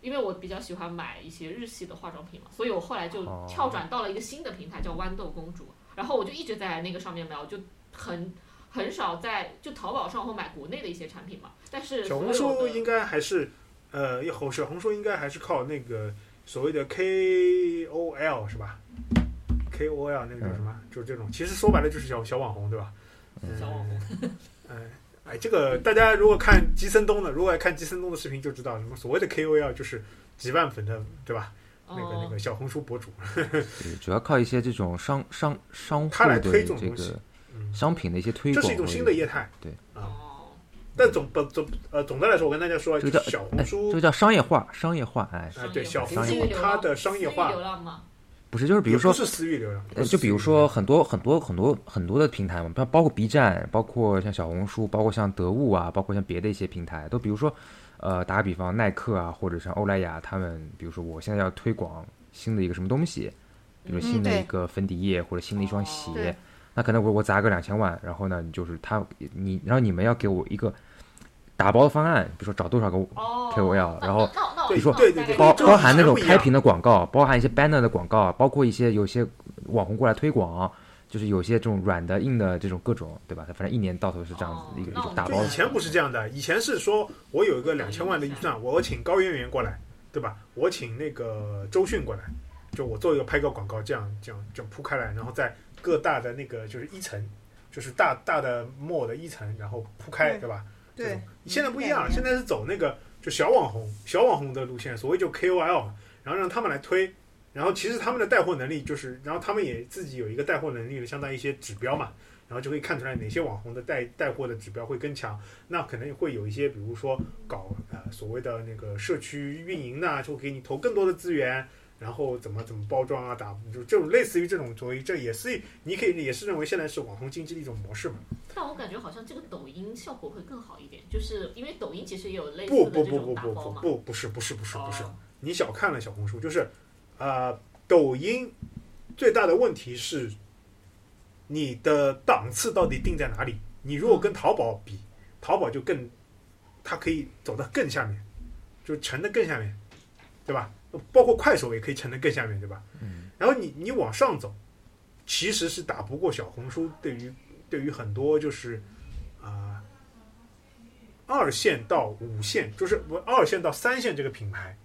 Speaker 3: 因为我比较喜欢买一些日系的化妆品嘛，所以我后来就
Speaker 2: 哦。
Speaker 3: 跳转到了一个新的平台叫豌豆公主，然后我就一直在那个上面买，我就很很少在就淘宝上会买国内的一些产品嘛，但是
Speaker 1: 小红书应该还是呃，小小红书应该还是靠那个所谓的 KOL 是吧？KOL 那个叫什么？就是这种，其实说白了就是小小网红对吧？
Speaker 3: 小网红。
Speaker 1: 哎哎，这个大家如果看吉森东的，如果爱看吉森东的视频就知道，什么所谓的 KOL 就是几万粉的对吧？那个那
Speaker 3: 哦
Speaker 1: 个小红书博主，
Speaker 2: 对主要靠一些这种商商商
Speaker 1: 他来
Speaker 2: 户的
Speaker 1: 推这种东西
Speaker 2: 个
Speaker 1: 嗯，
Speaker 2: 商品的一些推广，
Speaker 1: 这是一种新的业态。
Speaker 2: 对
Speaker 1: 啊，
Speaker 3: 哦，
Speaker 1: 但总不总呃总的来说，我跟大家说，
Speaker 2: 这个叫
Speaker 1: 就是小红
Speaker 2: 哎，
Speaker 1: 书
Speaker 2: 这个叫商业化，商业化，哎，
Speaker 1: 啊，对小红书它的商业化
Speaker 2: 不是，就是比如说
Speaker 1: 不是私域流量，
Speaker 2: 呃，就比如说很多很多很多很多的平台嘛，包包括 B 站，包括像小红书，包括像得物啊，包括像别的一些平台，都比如说，呃，打个比方，耐克啊，或者像欧莱雅，他们比如说我现在要推广新的一个什么东西，比如新的一个粉底液或者新的一双
Speaker 3: 哦
Speaker 2: 鞋，
Speaker 4: 对。
Speaker 2: 那可能我我砸个两千万，然后呢，就是他你，然后你们要给我一个打包的方案，比如说找多少个
Speaker 3: 哦
Speaker 2: KOL，
Speaker 3: 那
Speaker 2: 然后
Speaker 3: 那那那那我
Speaker 1: 对
Speaker 3: 那我
Speaker 1: 对对对
Speaker 2: 包包含那种开屏的广告，包含一些 banner 的广告，包括一些有些网红过来推广，就是有些这种软的、硬的这种各种，对吧？反正一年到头是这样子的一个、
Speaker 3: 哦
Speaker 2: 一种打包
Speaker 1: 以前不是这样的，以前是说我有一个两千万的预算，我请高圆圆过来，对吧？我请那个周迅过来，就我做一个拍个广告，这样这样这样铺开来，然后在各大的那个就是一层，就是大大的 mall 的一层，然后铺开，
Speaker 4: 对
Speaker 1: 对吧？这
Speaker 4: 对
Speaker 1: 种，现在不一样，现在是走那个就小网红、小网红的路线，所谓就 KOL，然后让他们来推，然后其实他们的带货能力就是，然后他们也自己有一个带货能力的相当于一些指标嘛，然后就可以看出来哪些网红的带带货的指标会更强，那可能会有一些，比如说搞呃所谓的那个社区运营呐，就给你投更多的资源。然后怎么怎么包装啊，打就这种类似于这种所以这也是你可以也是认为现在是网红经济的一种模式嘛？
Speaker 3: 但我感觉好像这个抖音效果会更好一点，就是因为抖音其实也有类似
Speaker 1: 不不
Speaker 3: 的这种
Speaker 1: 不不不。不不不是不是不是不是，
Speaker 3: 哦
Speaker 1: 你小看了小红书，就是，呃，抖音最大的问题是，你的档次到底定在哪里？你如果跟淘宝比，淘宝就更，它可以走得更下面，就沉得更下面，对吧？包括快手也可以沉得更下面，对吧？
Speaker 2: 嗯。
Speaker 1: 然后你你往上走，其实是打不过小红书。对于对于很多就是啊、二线到五线，就是不二线到三线这个品牌，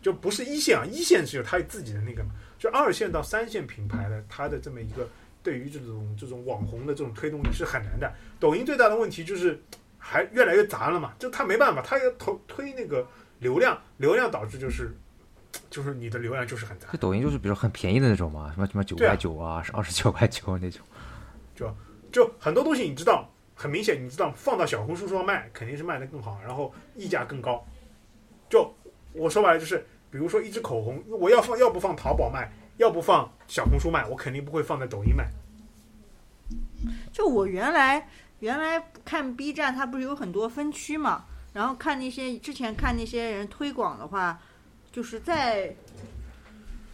Speaker 1: 就不是一线啊，一线是有它自己的那个嘛，就二线到三线品牌的它的这么一个对于这种这种网红的这种推动力是很难的。抖音最大的问题就是还越来越杂了嘛，就它没办法，它要投推那个流量，流量导致就是就是你的流量就是很杂
Speaker 2: 这。抖音就是比如很便宜的那种嘛，什么什么九块九啊，是二十九块九那种。
Speaker 1: 就就很多东西你知道，很明显你知道放到小红书上卖肯定是卖的更好，然后溢价更高。就我说白了就是，比如说一支口红，我要放要不放淘宝卖，要不放小红书卖，我肯定不会放在抖音卖。
Speaker 4: 就我原来原来看 B 站，它不是有很多分区嘛，然后看那些之前看那些人推广的话，就是在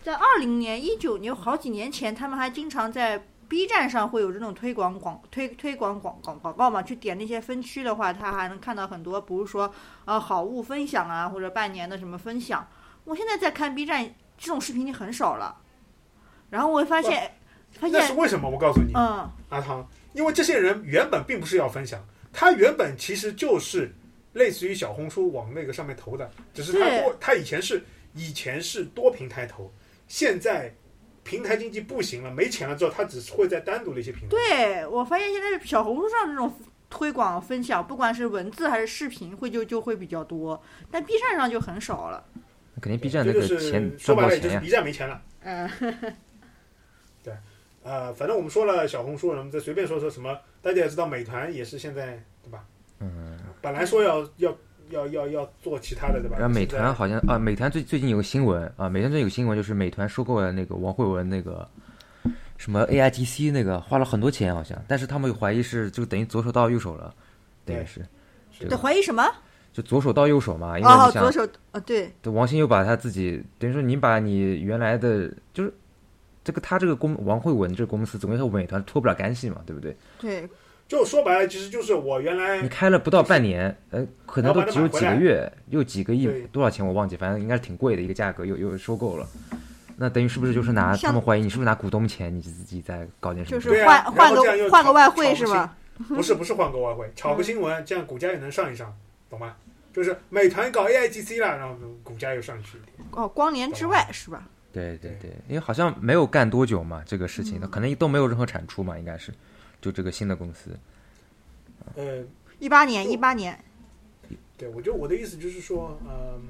Speaker 4: 在二零年、一九年好几年前，他们还经常在 B 站上会有这种推广广推推广广广广告嘛，去点那些分区的话，他还能看到很多，比如说呃好物分享啊，或者半年的什么分享。我现在在看 B 站，这种视频已经很少了。然后我会发现，发现，
Speaker 1: 那是为什么？我告诉你，
Speaker 4: 嗯，
Speaker 1: 阿汤，因为这些人原本并不是要分享，他原本其实就是类似于小红书往那个上面投的，只是他多，他以前是以前是多平台投，现在平台经济不行了，没钱了之后，他只会在单独的一些平台。
Speaker 4: 对我发现现在小红书上这种推广分享，不管是文字还是视频，会就就会比较多，但 B 站上就很少了。
Speaker 2: 肯定 B 站那个
Speaker 1: 就是
Speaker 2: 钱赚
Speaker 1: 说白了，也就是
Speaker 2: 不到钱呀。
Speaker 1: B 站没钱了。
Speaker 4: 嗯，对
Speaker 1: 呃，反正我们说了小红书，我们再随便说说什么，大家也知道美团也是现在对吧？
Speaker 2: 嗯，
Speaker 1: 本来说要要要要要做其他的对吧？
Speaker 2: 然后美团好像啊，美团最最近有个新闻啊，美团最近有个新闻就是美团收购了那个王慧文那个什么 AIGC 那个，花了很多钱好像，但是他们又怀疑是就等于左手到右手了，等于
Speaker 1: 对
Speaker 2: 是这
Speaker 4: 对，
Speaker 2: 个
Speaker 4: 怀疑什么？
Speaker 2: 就左手到右手嘛，因为想
Speaker 4: 左手，哦，对，
Speaker 2: 对，王兴又把他自己等于说你把你原来的就是这个他这个公王慧文这个公司总归和美团脱不了干系嘛，对不对？
Speaker 4: 对，
Speaker 1: 就说白了，其实就是我原来
Speaker 2: 你开了不到半年，呃，可能都只有几个月，又几个亿，多少钱我忘记，反正应该是挺贵的一个价格，又又收购了。那等于是不是就是拿他们怀疑你是不是拿股东钱，你自己在搞点什么？
Speaker 4: 就是换换个换个外汇是吧？
Speaker 1: 不是不是换个外汇，炒个新闻，这样股价也能上一上，懂吗？就是美团搞 AIGC 了，然后股价又上去一点。
Speaker 4: 哦，光年之外是吧？
Speaker 2: 对对对，因为好像没有干多久嘛，这个事情，可能都没有任何产出嘛，应该是，就这个新的公司。
Speaker 1: 呃，
Speaker 4: 一八年，一八年，
Speaker 1: 对，我就我的意思就是说，嗯、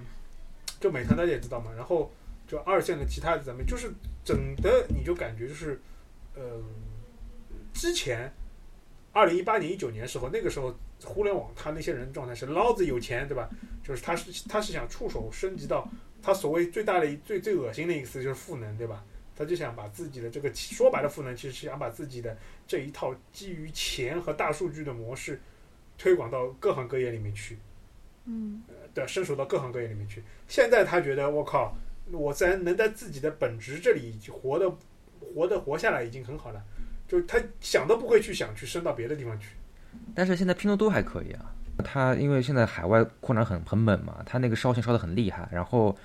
Speaker 1: 就美团大家也知道嘛，然后就二线的其他的咱们就是整的你就感觉就是，呃，之前二零一八年一九年时候，那个时候互联网它那些人状态是老子有钱，对吧？就是他是他是想触手升级到他所谓最大的一最最恶心的一个词就是赋能，对吧？他就想把自己的这个说白了赋能，其实是想把自己的这一套基于钱和大数据的模式推广到各行各业里面去。
Speaker 4: 嗯，
Speaker 1: 对，伸手到各行各业里面去。现在他觉得我靠，我在能在自己的本职这里活的活的活下来已经很好了，就他想都不会去想去升到别的地方去。
Speaker 2: 但是现在拼多多还可以啊，它因为现在海外扩张很很猛嘛，它那个烧钱烧的很厉害，然后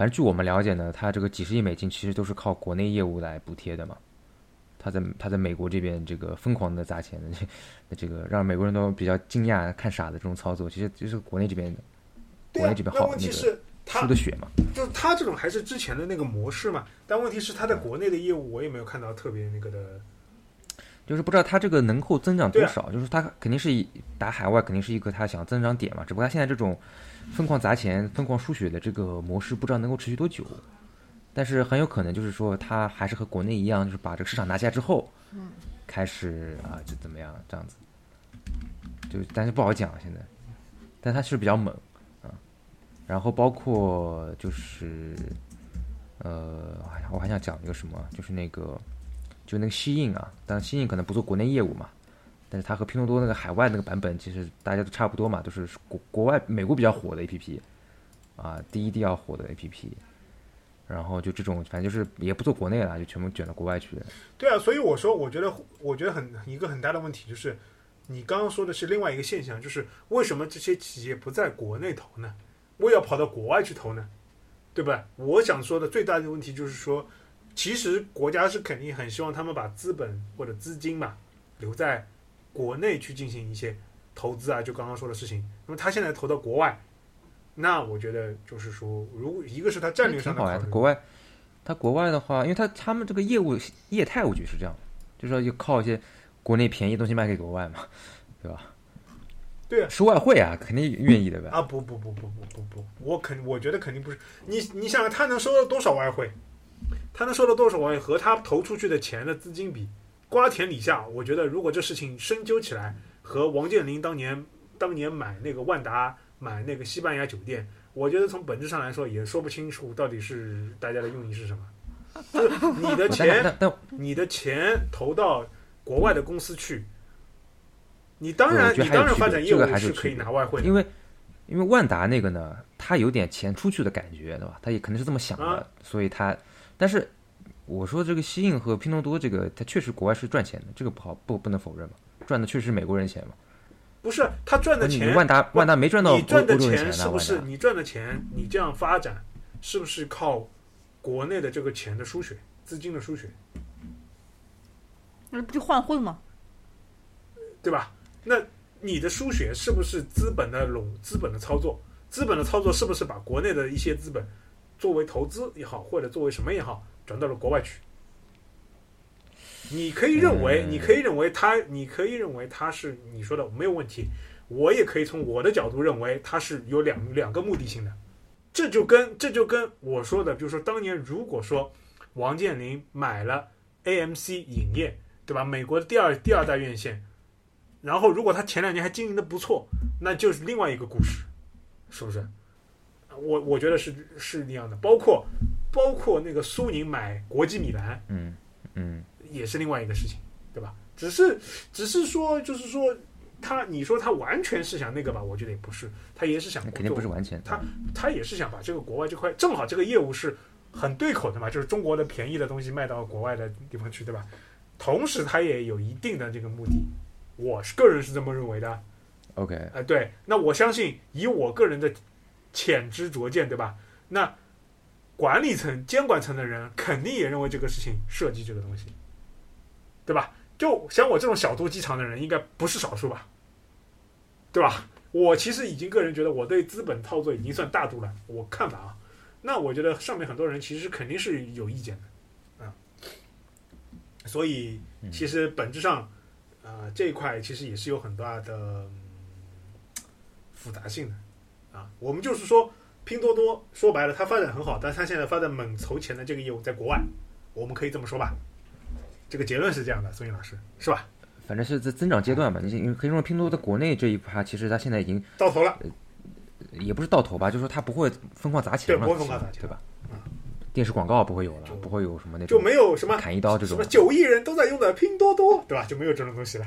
Speaker 2: 反正据我们了解呢，它这个几十亿美金其实都是靠国内业务来补贴的嘛。他在他在美国这边这个疯狂的砸钱的这这个让美国人都比较惊讶看傻的这种操作，其实就是国内这边
Speaker 1: 的啊
Speaker 2: 国内这，边
Speaker 1: 那
Speaker 2: 好那个输的血嘛。
Speaker 1: 就是他这种还是之前的那个模式嘛，但问题是他在国内的业务我也没有看到特别那个的，
Speaker 2: 就是不知道他这个能够增长多少，就是他肯定是以打海外肯定是一个他想增长点嘛，只不过他现在这种疯狂砸钱、疯狂输血的这个模式，不知道能够持续多久。但是很有可能就是说，它还是和国内一样，就是把这个市场拿下之后，
Speaker 4: 嗯，
Speaker 2: 开始啊就怎么样这样子，就但是不好讲现在，但它是比较猛啊。然后包括就是呃，我还想讲一个什么，就是那个就那个西印啊，但西印可能不做国内业务嘛，但是它和拼多多那个海外那个版本其实大家都差不多嘛，都是国国外美国比较火的 APP 啊，第一第二火的 APP。然后就这种，反正就是也不做国内了，就全部卷到国外去。
Speaker 1: 对啊，所以我说我觉得我觉得很一个很大的问题就是，你刚刚说的是另外一个现象，就是为什么这些企业不在国内投呢？为要跑到国外去投呢？对吧？我想说的最大的问题就是说，其实国家是肯定很希望他们把资本或者资金嘛留在国内去进行一些投资啊，就刚刚说的事情。那么他现在投到国外，那我觉得就是说，如果一个是他战略上
Speaker 2: 挺好呀。
Speaker 1: 的考虑，
Speaker 2: 国外，他国外的话，因为他他们这个业务业态，我觉得是这样，就是说就靠一些国内便宜东西卖给国外嘛，对吧？
Speaker 1: 对啊
Speaker 2: 收外汇啊，肯定愿意的呗。
Speaker 1: 啊不不不不不不不，我肯我觉得肯定不是你你想想他能收到多少外汇，他能收到多少外汇和他投出去的钱的资金比，瓜田李下。我觉得如果这事情深究起来，和王健林当年当年买那个万达买那个西班牙酒店，我觉得从本质上来说也说不清楚到底是大家的用意是什么。就是你的 钱你的钱投到国外的公司去，你当然你当然发展业
Speaker 2: 这个
Speaker 1: 务是可以
Speaker 2: 还是有区别
Speaker 1: 拿外汇的，
Speaker 2: 因为因为万达那个呢，他有点钱出去的感觉，对吧？他也可能是这么想的，
Speaker 1: 啊
Speaker 2: 所以他，但是我说这个西印和拼多多这个，它确实国外是赚钱的，这个不好不不能否认嘛，赚的确实是美国人钱嘛。
Speaker 1: 不是他赚的钱，
Speaker 2: 万达万达没赚到
Speaker 1: 你赚的钱是不是你赚的钱？你这样发展是不是靠国内的这个钱的输血、资金的输血，
Speaker 4: 那不就换汇吗？
Speaker 1: 对吧？那你的输血是不是资本的垄、资本的操作？资本的操作是不是把国内的一些资本作为投资也好，或者作为什么也好，转到了国外去？你可以认为，你可以认为他，你可以认为他是你说的没有问题。我也可以从我的角度认为它是有两两个目的性的，这就跟这就跟我说的，比如说当年如果说王健林买了 AMC 影业，对吧？美国的第二第二代院线，然后如果他前两年还经营的不错，那就是另外一个故事，是不是？我我觉得是是那样的，包括包括那个苏宁买国际米兰
Speaker 2: 嗯嗯，
Speaker 1: 也是另外一个事情，对吧？只是只是说就是说他你说他完全是想那个吧，我觉得也不是，他也是想
Speaker 2: 肯定不是完全。
Speaker 1: 他他也是想把这个国外这块正好这个业务是很对口的嘛，就是中国的便宜的东西卖到国外的地方去，对吧？同时，他也有一定的这个目的，我是个人是这么认为的。
Speaker 2: OK，
Speaker 1: 哎，对，那我相信以我个人的浅知灼见，对吧？那管理层、监管层的人肯定也认为这个事情涉及这个东西，对吧？就像我这种小肚鸡肠的人，应该不是少数吧？对吧？我其实已经个人觉得我对资本操作已经算大度了，我看法啊。那我觉得上面很多人其实肯定是有意见的，啊，所以其实本质上，啊、这一块其实也是有很大的、嗯复杂性的啊。我们就是说，拼多多说白了，它发展很好，但它现在发展猛筹钱的这个业务在国外，我们可以这么说吧？这个结论是这样的，孙颖老师是吧？
Speaker 2: 反正是在增长阶段吧。你你可以说拼多多在国内这一趴，其实它现在已经
Speaker 1: 到头了，
Speaker 2: 也不是到头吧，就是说它不会疯狂砸钱了，
Speaker 1: 对不会疯狂砸钱
Speaker 2: 对吧
Speaker 1: 啊？
Speaker 2: 电视广告不会有了
Speaker 1: 就，
Speaker 2: 不会有什么那种
Speaker 1: 就
Speaker 2: 种
Speaker 1: 没有什么
Speaker 2: 砍一刀这种
Speaker 1: 什么。九亿人都在用的拼多多，对吧？就没有这种东西了。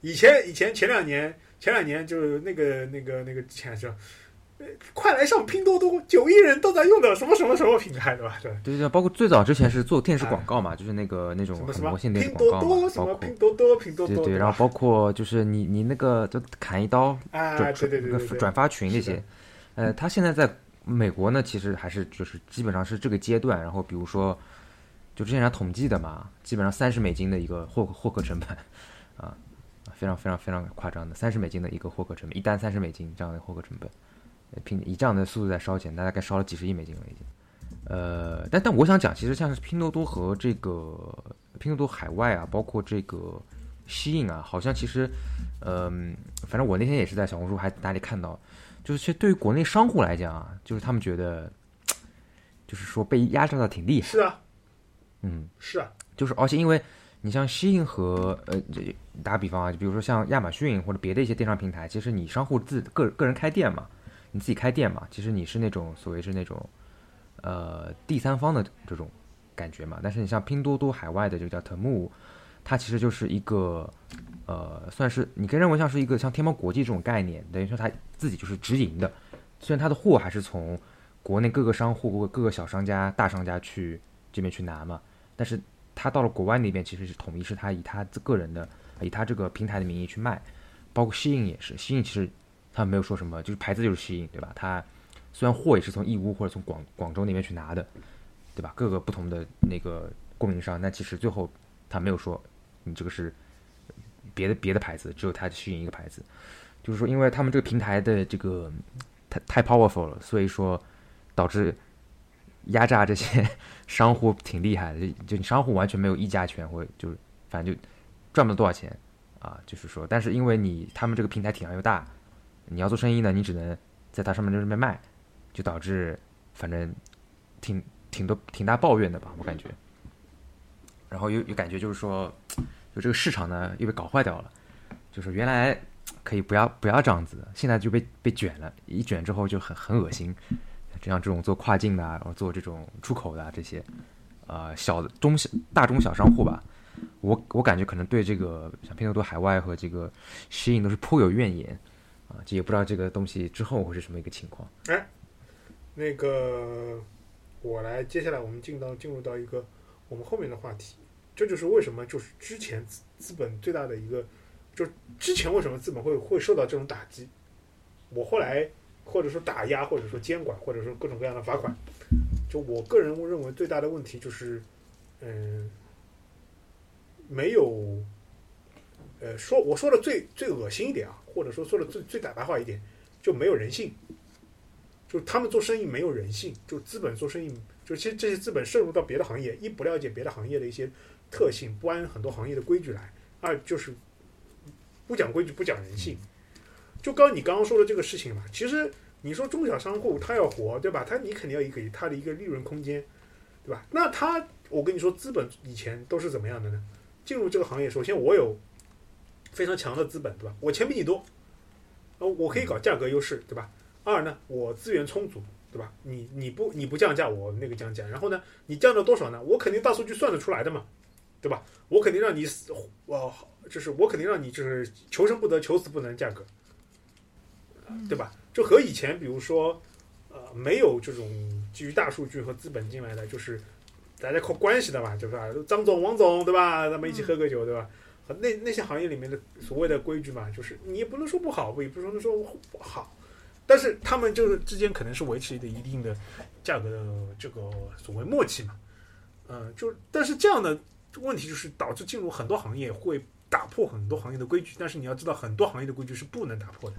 Speaker 1: 以前以前前两年前两年就是那个那个那个前是呃快来上拼多多，九亿人都在用的什么什么什么平台，对吧？对。
Speaker 2: 对对，包括最早之前是做电视广告嘛，就是那个那种很魔性电视广告嘛，
Speaker 1: 多多，什
Speaker 2: 包括
Speaker 1: 么拼多多，拼多多，
Speaker 2: 对对，然后包括就是你你那个就砍一刀
Speaker 1: 啊，
Speaker 2: 转
Speaker 1: 对对对
Speaker 2: 那
Speaker 1: 对对，
Speaker 2: 个转发群那些，呃，他现在在美国呢，其实还是就是基本上是这个阶段，然后比如说，就之前统计的嘛，基本上三十美金的一个获获客成本，啊，非常非常非常夸张的，三十美金的一个获客成本，一单三十美金这样的获客成本，呃拼以这样的速度在烧钱，大概烧了几十亿美金了已经。呃，但但我想讲，其实像是拼多多和这个拼多多海外啊，包括这个吸引啊，好像其实，嗯、反正我那天也是在小红书还哪里看到，就是其实对于国内商户来讲啊，就是他们觉得，就是说被压榨的挺厉害，
Speaker 1: 是啊，
Speaker 2: 嗯，
Speaker 1: 是啊，
Speaker 2: 就是而且因为你像吸引和呃，这打个比方啊，就比如说像亚马逊或者别的一些电商平台，其实你商户自个个人开店嘛，你自己开店嘛，其实你是那种所谓是那种呃第三方的这种感觉嘛。但是你像拼多多海外的这个叫 Temu，它其实就是一个呃，算是你可以认为像是一个像天猫国际这种概念，等于说它自己就是直营的，虽然它的货还是从国内各个商户各个小商家、大商家去这边去拿嘛，但是他到了国外那边，其实是统一是他以他自个人的，以他这个平台的名义去卖，包括西印也是，西印其实他没有说什么，就是牌子就是西印，对吧？他虽然货也是从义乌或者从广广州那边去拿的，对吧？各个不同的那个供应商，但其实最后他没有说你这个是别的别的牌子，只有他西印一个牌子，就是说因为他们这个平台的这个太太 powerful 了，所以说导致压榨这些商户挺厉害的，就就你商户完全没有议价权，或者就是反正就赚不了多少钱啊。就是说，但是因为你他们这个平台体量又大，你要做生意呢，你只能在它上面这边卖，就导致反正挺挺多挺大抱怨的吧，我感觉。然后又又感觉就是说，就这个市场呢又被搞坏掉了，就是原来可以不要不要这样子，现在就被被卷了，一卷之后就很很恶心。就像这种做跨境的、啊，然后做这种出口的、啊、这些，呃，小的中小大中小商户吧，我我感觉可能对这个像拼多多海外和这个 Shein 都是颇有怨言啊，这也不知道这个东西之后会是什么一个情况。
Speaker 1: 哎那个我来，接下来我们进到进入到一个我们后面的话题，这就是为什么就是之前资资本最大的一个，就之前为什么资本会会受到这种打击，我后来或者说打压，或者说监管，或者说各种各样的罚款，就我个人认为最大的问题就是，嗯，没有，呃，说我说的最最恶心一点啊，或者说说的最最大白话一点，就没有人性。就他们做生意没有人性，就资本做生意，就其实这些资本渗入到别的行业，一不了解别的行业的一些特性，不按很多行业的规矩来；二就是不讲规矩，不讲人性。就刚你刚刚说的这个事情嘛，其实你说中小商户他要活，对吧？他你肯定要给他的一个利润空间，对吧？那他，我跟你说，资本以前都是怎么样的呢？进入这个行业，首先我有非常强的资本，对吧？我钱比你多，呃，我可以搞价格优势，对吧？二呢，我资源充足，对吧？你你不你不降价，我那个降价。然后呢，你降到多少呢？我肯定大数据算得出来的嘛，对吧？我肯定让你死，我就是我肯定让你就是求生不得，求死不能，价格，对吧？就和以前比如说，呃，没有这种基于大数据和资本进来的，就是大家靠关系的嘛，对吧？张总、王总，对吧？咱们一起喝个酒，对吧？那那些行业里面的所谓的规矩嘛，就是你也不能说不好，也不能说不好。但是他们就是之间可能是维持的一定的价格的这个所谓默契嘛，嗯，就但是这样的问题就是导致进入很多行业会打破很多行业的规矩，但是你要知道很多行业的规矩是不能打破的，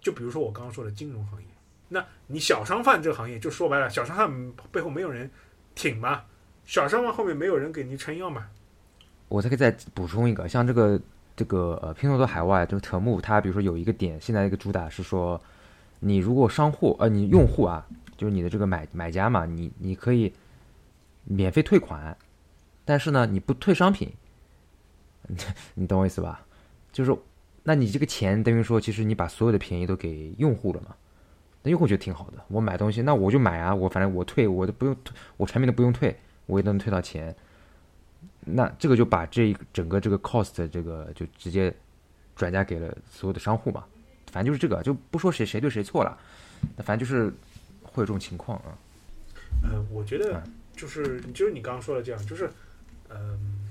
Speaker 1: 就比如说我刚刚说的金融行业，那你小商贩这个行业就说白了，小商贩背后没有人挺嘛，小商贩后面没有人给你撑腰嘛，
Speaker 2: 我再可以再补充一个，像这个这个呃拼多多海外这个特目，它比如说有一个点，现在一个主打是说。你如果商户呃，你用户啊，就是你的这个买买家嘛，你你可以免费退款，但是呢，你不退商品，你懂我意思吧？就是，那你这个钱等于说，其实你把所有的便宜都给用户了嘛？那用户觉得挺好的，我买东西，那我就买啊，我反正我退，我都不用，我产品都不用退，我也能退到钱。那这个就把这整个这个 cost 这个就直接转嫁给了所有的商户嘛。反正就是这个，就不说谁谁对谁错了，那反正就是会有这种情况啊。
Speaker 1: 呃，我觉得
Speaker 2: 嗯
Speaker 1: 就是就是你刚刚说的这样，就是嗯，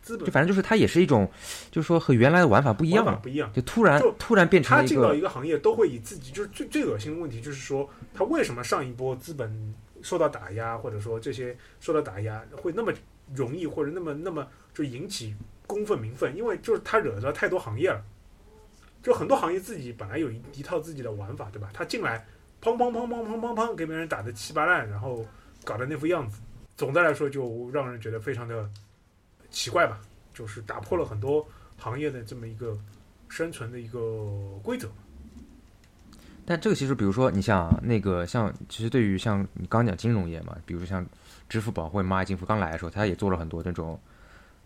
Speaker 1: 资本
Speaker 2: 就反正就是它也是一种，就是说和原来的玩法不一样嘛，
Speaker 1: 玩法不一样。
Speaker 2: 就突然
Speaker 1: 就
Speaker 2: 突然变成
Speaker 1: 他进到一个行业，都会以自己就是最最恶心的问题，就是说他为什么上一波资本受到打压，或者说这些受到打压会那么容易，或者那么那么就引起公愤民愤，因为就是他惹到太多行业了，就很多行业自己本来有一一套自己的玩法，对吧？他进来砰砰砰砰砰砰砰给别人打得稀巴烂，然后搞得那副样子，总的来说就让人觉得非常的奇怪吧，就是打破了很多行业的这么一个生存的一个规则。
Speaker 2: 但这个其实，比如说你像那个像，其实对于像你刚讲金融业嘛，比如说像支付宝或者蚂蚁金服刚来的时候，它也做了很多那种，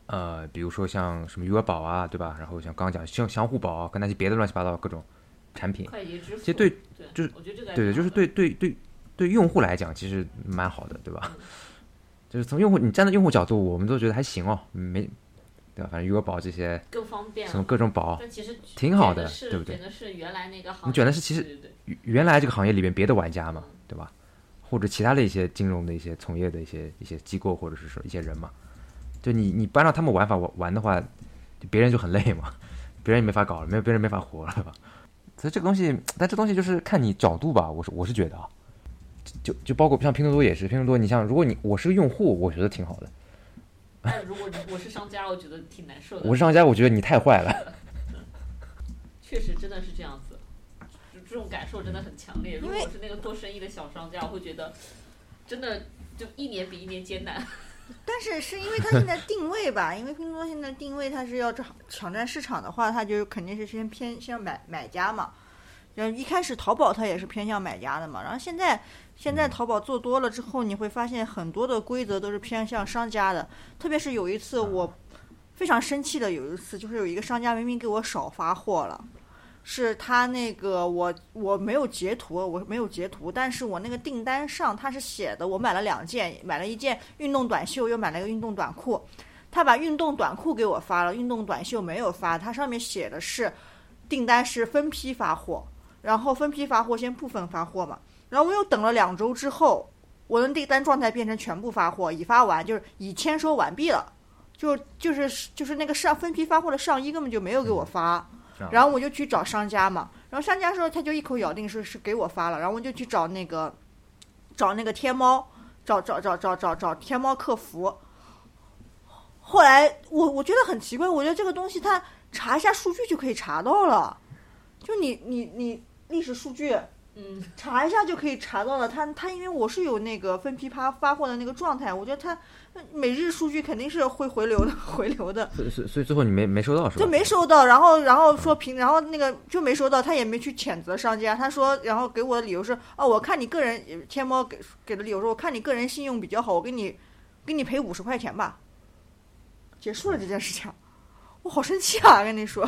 Speaker 2: 呃，比如说像什么余额宝啊，对吧？然后像刚刚讲相相互宝跟那些别的乱七八糟各种产品，其实对
Speaker 3: 对，
Speaker 2: 就是对对，就是对对对对用户来讲，其实蛮好的，对吧
Speaker 3: 嗯？
Speaker 2: 就是从用户你站在用户角度，我们都觉得还行哦，没对吧？反正余额宝这些
Speaker 3: 更方便
Speaker 2: 什么。各种宝，
Speaker 3: 但其实
Speaker 2: 挺好的对不对
Speaker 3: 卷的是原来那个行业，
Speaker 2: 你卷的是其实原来这个行业里面别的玩家嘛，对吧？或者其他的一些金融的一些从业的一些一些机构或者是说一些人嘛，就你你不按照他们玩法玩玩的话，就别人就很累嘛，别人也没法搞了，没有别人没法活了，吧？所以这个东西，但这东西就是看你角度吧，我是我是觉得啊，就就包括像拼多多也是，拼多多你像如果你我是个用户，我觉得挺好的，
Speaker 3: 但如果我是商家，我觉得挺难受的。
Speaker 2: 我是商家，我觉得你太坏了，
Speaker 3: 确实真的是这样子，就这种感受真的很强烈。如果我是那个做生意的小商家，我会觉得真的就一年比一年艰难。
Speaker 4: 但是是因为它现在定位吧，因为拼多多现在定位它是要抢抢占市场的话，它就肯定是先偏向买买家嘛。然后一开始淘宝它也是偏向买家的嘛，然后现在现在淘宝做多了之后，你会发现很多的规则都是偏向商家的。特别是有一次我非常生气的，有一次就是有一个商家明明给我少发货了。是他那个我我没有截图，我没有截图，但是我那个订单上他是写的，我买了两件，买了一件运动短袖，又买了一个运动短裤，他把运动短裤给我发了，运动短袖没有发，他上面写的是订单是分批发货，然后分批发货先部分发货嘛，然后我又等了两周之后，我的订单状态变成全部发货，已发完就是已签收完毕了，就就是就是那个上分批发货的上衣根本就没有给我发。然后我就去找商家嘛，然后商家说他就一口咬定是是给我发了，然后我就去找那个找那个天猫，找找找找找找天猫客服。后来我我觉得很奇怪，我觉得这个东西他查一下数据就可以查到了，就你你你历史数据
Speaker 3: 嗯，
Speaker 4: 查一下就可以查到了。他他因为我是有那个分批发发货的那个状态，我觉得他每日数据肯定是会回流的，回流的。
Speaker 2: 所以所以所以最后你没没收到是吧？
Speaker 4: 就没收到，然后然后说凭，然后那个就没收到，他也没去谴责商家，他说，然后给我的理由是，哦，我看你个人天猫给给的理由说，我看你个人信用比较好，我给你给你赔五十块钱吧，结束了这件事情，我好生气啊，跟你说，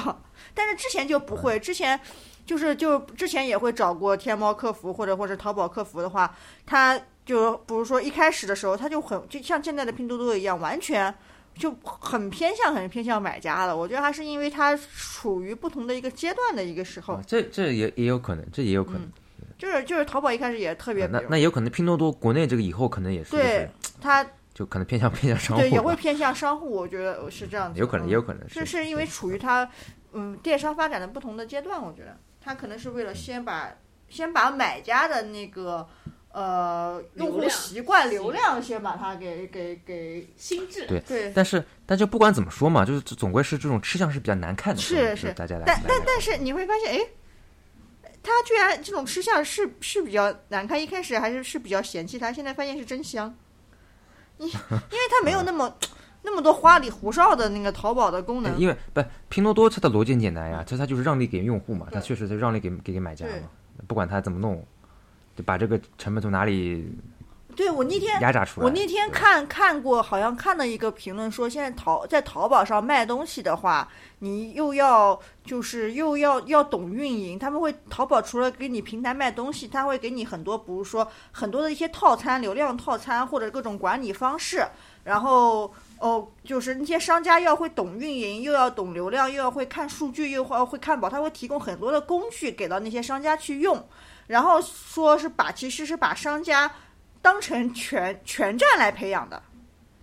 Speaker 4: 但是之前就不会，之前就是就之前也会找过天猫客服或者或者淘宝客服的话，他就比如说一开始的时候，他就很就像现在的拼多多一样，完全。就很偏向很偏向买家了，我觉得还是因为它处于不同的一个阶段的一个时候
Speaker 2: 啊，，这这也也有可能，这也有可能。
Speaker 4: 就是就是淘宝一开始也特别，
Speaker 2: 啊那那也有可能拼多多国内这个以后可能也是，就是
Speaker 4: 对它
Speaker 2: 就可能偏向偏向商户，
Speaker 4: 对也会偏向商户，我觉得是这样子，
Speaker 2: 有可能有可能
Speaker 4: 是是因为处于它嗯电商发展的不同的阶段，我觉得它可能是为了先把先把买家的那个呃用户习惯流量先把它给给给
Speaker 3: 心智
Speaker 2: 对
Speaker 4: 对。
Speaker 2: 但是但就不管怎么说嘛，就是总归是这种吃相是比较难看的，
Speaker 4: 是
Speaker 2: 是大家来
Speaker 4: 但但但是你会发现，哎，他居然这种吃相是是比较难看，一开始还是是比较嫌弃他，现在发现是真香。你因为他没有那么那么多花里胡哨的那个淘宝的功能，
Speaker 2: 哎因为不拼多多它的逻辑很简单呀，它它就是让利给用户嘛，它确实是让利给给给买家嘛，不管它怎么弄，就把这个成本从哪里
Speaker 4: 对我那天
Speaker 2: 压榨出来。
Speaker 4: 我那天看看过，好像看了一个评论说，现在淘在淘宝上卖东西的话，你又要就是又要要懂运营，他们会淘宝除了给你平台卖东西，他会给你很多，比如说很多的一些套餐、流量套餐或者各种管理方式，然后。哦，就是那些商家要会懂运营，又要懂流量，又要会看数据，又要会看宝，他会提供很多的工具给到那些商家去用。然后说是把其实是把商家当成全全站来培养的，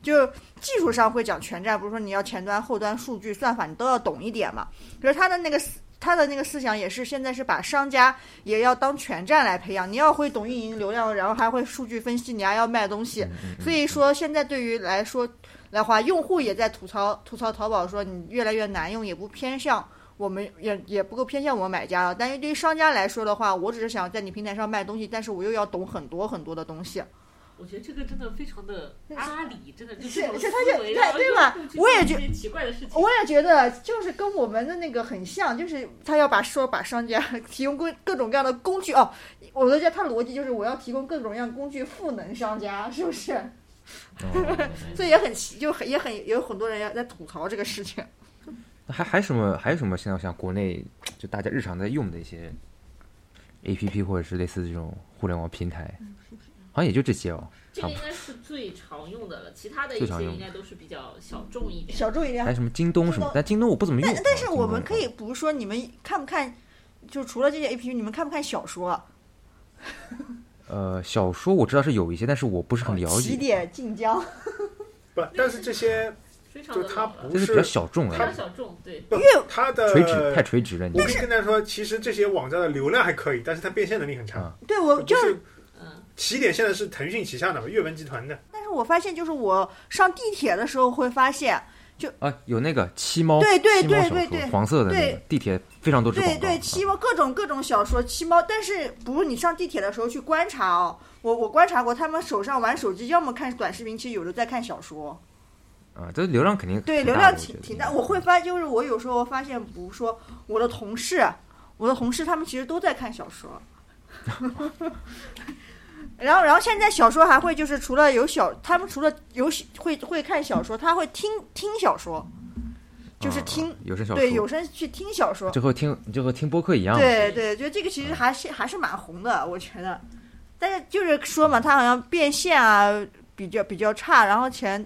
Speaker 4: 就技术上会讲全站，不是说你要前端、后端、数据、算法你都要懂一点嘛。可是他的那个思他的那个思想也是现在是把商家也要当全站来培养，你要会懂运营流量，然后还会数据分析，你还要卖东西。所以说现在对于来说的话，用户也在吐槽吐槽淘宝说你越来越难用，也不偏向。我们也也不够偏向我们买家了，但是对于商家来说的话，我只是想在你平台上卖东西，但是我又要懂很多很多的东西。
Speaker 3: 我觉得这个真的非常的阿里，真的就是
Speaker 4: 是
Speaker 3: 这种
Speaker 4: 是他就对
Speaker 3: 然后就
Speaker 4: 对嘛
Speaker 3: 会去
Speaker 4: 我也觉
Speaker 3: 做一些奇怪的事情。
Speaker 4: 我也觉得就是跟我们的那个很像，就是他要把说把商家 提供各各种各样的工具哦，我都觉得他逻辑就是我要提供各种各样工具赋能商家，是不是？
Speaker 2: 哦
Speaker 4: 所以也很奇，就很也很有很多人要在吐槽这个事情。
Speaker 2: 那还还什么还有什么现在像国内就大家日常在用的一些 A P P 或者是类似这种互联网平台，好像也就这些哦。
Speaker 3: 这个应该是最常用的了，其他的一些应该都是比较小众一点。
Speaker 4: 小众一点
Speaker 2: 还有，什么京东什么，但京东我不怎么用。
Speaker 4: 但但是
Speaker 2: 啊
Speaker 4: 我们可以，
Speaker 2: 京
Speaker 4: 比如说你们看不看？就除了这些 A P P，你们看不看小说？
Speaker 2: 东呃小说我知道是有一些，但是我不是很了解。
Speaker 4: 起，点晋江，
Speaker 1: 不，但是这些
Speaker 3: 非常
Speaker 1: 就它不
Speaker 2: 这是比较小众
Speaker 3: 非常
Speaker 2: 哎，
Speaker 3: 小众，对，
Speaker 1: 不它的
Speaker 2: 垂直太垂直了，你。
Speaker 1: 我可以跟大家说，其实这些网站的流量还可以，但是它变现能力很差。
Speaker 2: 啊。
Speaker 4: 对我就是
Speaker 3: 嗯，
Speaker 1: 起点现在是腾讯旗下的嘛，阅文集团的。
Speaker 4: 但是我发现，就是我上地铁的时候会发现，
Speaker 2: 啊有那个七猫，
Speaker 4: 对对对对对
Speaker 2: 黄色的那个
Speaker 4: 对
Speaker 2: 地铁非常多这
Speaker 4: 对对，
Speaker 2: 广告啊
Speaker 4: 七猫各种各种小说，七猫。但是不是你上地铁的时候去观察哦？我我观察过，他们手上玩手机，要么看短视频，其实有的在看小说。
Speaker 2: 啊，这流量肯定
Speaker 4: 对，流量挺挺大。我会发，就是我有时候发现，比如说我的同事，我的同事他们其实都在看小说。然后，然后现在小说还会就是除了有小，他们除了有会会看小说，他会听听小说，就是
Speaker 2: 啊
Speaker 4: 听、
Speaker 2: 有声小说。
Speaker 4: 对有声去听小说。
Speaker 2: 就和听就和听播客一样，
Speaker 4: 对对，觉得这个其实还是还是蛮红的，我觉得。但是就是说嘛，它好像变现啊比较比较差，然后钱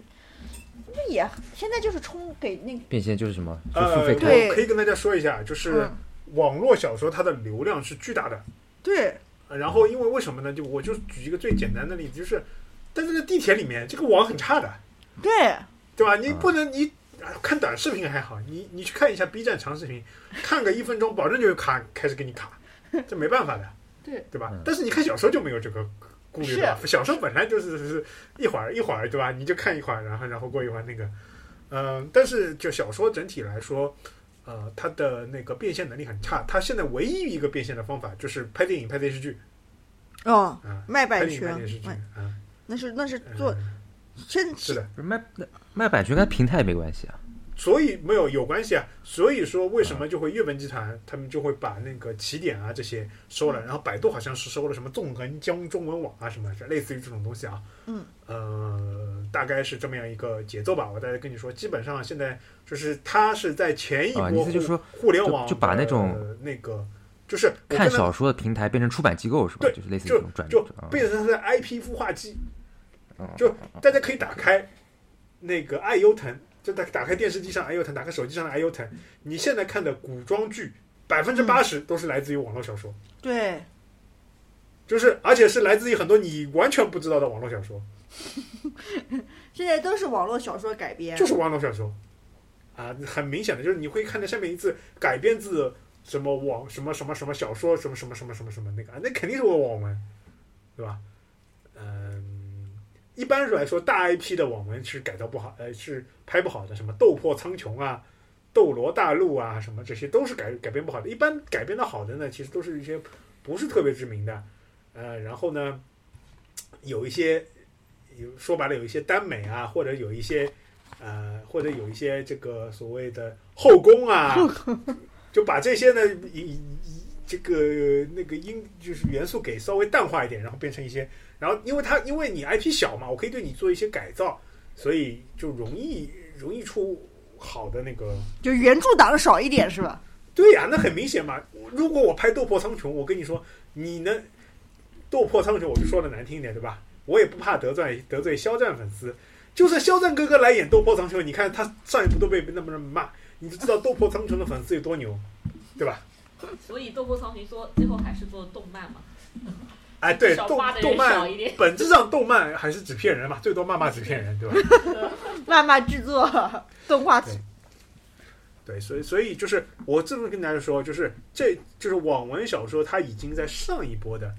Speaker 4: 那也现在就是充给那个
Speaker 2: 变现就是什么，就付
Speaker 1: 呃，
Speaker 4: 对
Speaker 1: 可以跟大家说一下，就是
Speaker 4: 嗯。
Speaker 1: 网络小说它的流量是巨大的。
Speaker 4: 对。
Speaker 1: 呃然后因为为什么呢？就我就举一个最简单的例子，就是在这个地铁里面，这个网很差的，
Speaker 4: 对
Speaker 1: 对吧？你不能你啊看短视频还好，你你去看一下 B 站长视频，看个一分钟，保证就有卡开始给你卡，这没办法的，
Speaker 4: 对
Speaker 1: 对吧
Speaker 2: 嗯？
Speaker 1: 但是你看小说就没有这个顾虑
Speaker 4: 是
Speaker 1: 了，小说本来就是是一会儿一会儿，对吧？你就看一会儿，然后然后过一会儿那个，嗯、但是就小说整体来说。呃，他的那个变现能力很差，他现在唯一一个变现的方法就是拍电影、拍电视剧
Speaker 4: 哦，
Speaker 1: 啊，
Speaker 4: 卖版
Speaker 1: 拍电影、拍
Speaker 4: 权
Speaker 1: 电视剧啊，
Speaker 4: 那是那是做
Speaker 1: 是的，
Speaker 2: 不是卖那卖版权跟平台也没关系啊。
Speaker 1: 所以没有有关系啊。所以说，为什么就会阅文集团他们就会把那个起点啊这些收了，然后百度好像是收了什么纵横江中文网啊什么，类似于这种东西啊。
Speaker 4: 嗯，
Speaker 1: 呃，大概是这么样一个节奏吧。我大概跟你说，基本上现在就是它是在前一波
Speaker 2: 啊，
Speaker 1: 互、
Speaker 2: 意思就是说
Speaker 1: 互联网
Speaker 2: 就就把那种
Speaker 1: 的那个就是
Speaker 2: 看小说的平台变成出版机构是吧？
Speaker 1: 对
Speaker 2: 就是类似于
Speaker 1: 就
Speaker 2: 这种转
Speaker 1: 就
Speaker 2: 啊
Speaker 1: 变成是 IP 孵化器，
Speaker 2: 啊
Speaker 1: 就大家可以打开那个爱优腾，就打打开电视机上爱优腾，打开手机上的爱优腾，你现在看的古装剧百分之八十都是来自于网络小说，
Speaker 4: 对。
Speaker 1: 就是而且是来自于很多你完全不知道的网络小说，
Speaker 4: 现在都是网络小说改编，
Speaker 1: 就是网络小说。啊，很明显的就是你会看到下面一字改编自什么网什么什么什么小说什么什么什么什么什么那个，啊那肯定是个网文，对吧？嗯，一般来说，大 IP 的网文是改造不好，呃，是拍不好的，什么《斗破苍穹》啊、《斗罗大陆》啊，什么这些都是改改编不好的。一般改编的好的呢，其实都是一些不是特别知名的，呃，然后呢，有一些有说白了有一些耽美啊，或者有一些呃，或者有一些这个所谓的后宫啊，就把这些呢以以以这个那个音就是元素给稍微淡化一点，然后变成一些，然后因为它因为你 IP 小嘛，我可以对你做一些改造，所以就容易容易出好的那个。
Speaker 4: 就原著党少一点是吧？
Speaker 1: 对呀、那很明显嘛。如果我拍《斗破苍穹》，我跟你说，你能《斗破苍穹》，我就说的难听一点，对吧？我也不怕得罪得罪肖战粉丝，就算肖战哥哥来演《斗破苍穹》，你看他上一部都被那么那么骂，你就知道《斗破苍穹》的粉丝有多牛，对吧？
Speaker 3: 所以《斗破苍穹》说最后还是做动漫嘛？
Speaker 1: 哎，对，动动漫。本质上动漫还是纸片人嘛，最多骂骂纸片人，对吧？
Speaker 4: 骂骂制作 动画
Speaker 1: 对对，所以所以就是我这么跟大家说，就是这就是网文小说，它已经在上一波的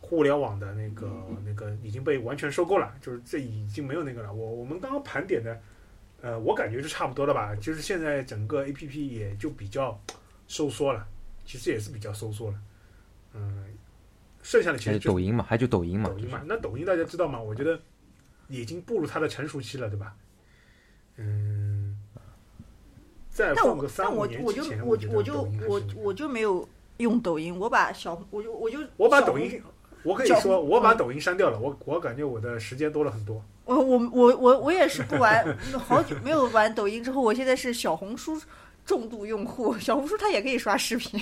Speaker 1: 互联网的那个那个已经被完全收购了，就是这已经没有那个了。我我们刚刚盘点的，呃，我感觉就差不多了吧。就是现在整个 A P P 也就比较收缩了，其实也是比较收缩了。嗯，剩下的其实就
Speaker 2: 是抖音嘛，还就抖音嘛，
Speaker 1: 抖音嘛，那抖音大家知道吗？我觉得已经步入它的成熟期了，对吧？嗯，再
Speaker 4: 但我
Speaker 1: 放个三五
Speaker 4: 但我我就
Speaker 1: 年之前，
Speaker 4: 我就我我就没有用抖音，我把小我就我就
Speaker 1: 我把抖音，我可以说我把
Speaker 4: 嗯
Speaker 1: 抖音删掉了，我我感觉我的时间多了很多。
Speaker 4: 我我我我我也是不玩，好久没有玩抖音之后，我现在是小红书重度用户。小红书它也可以刷视频，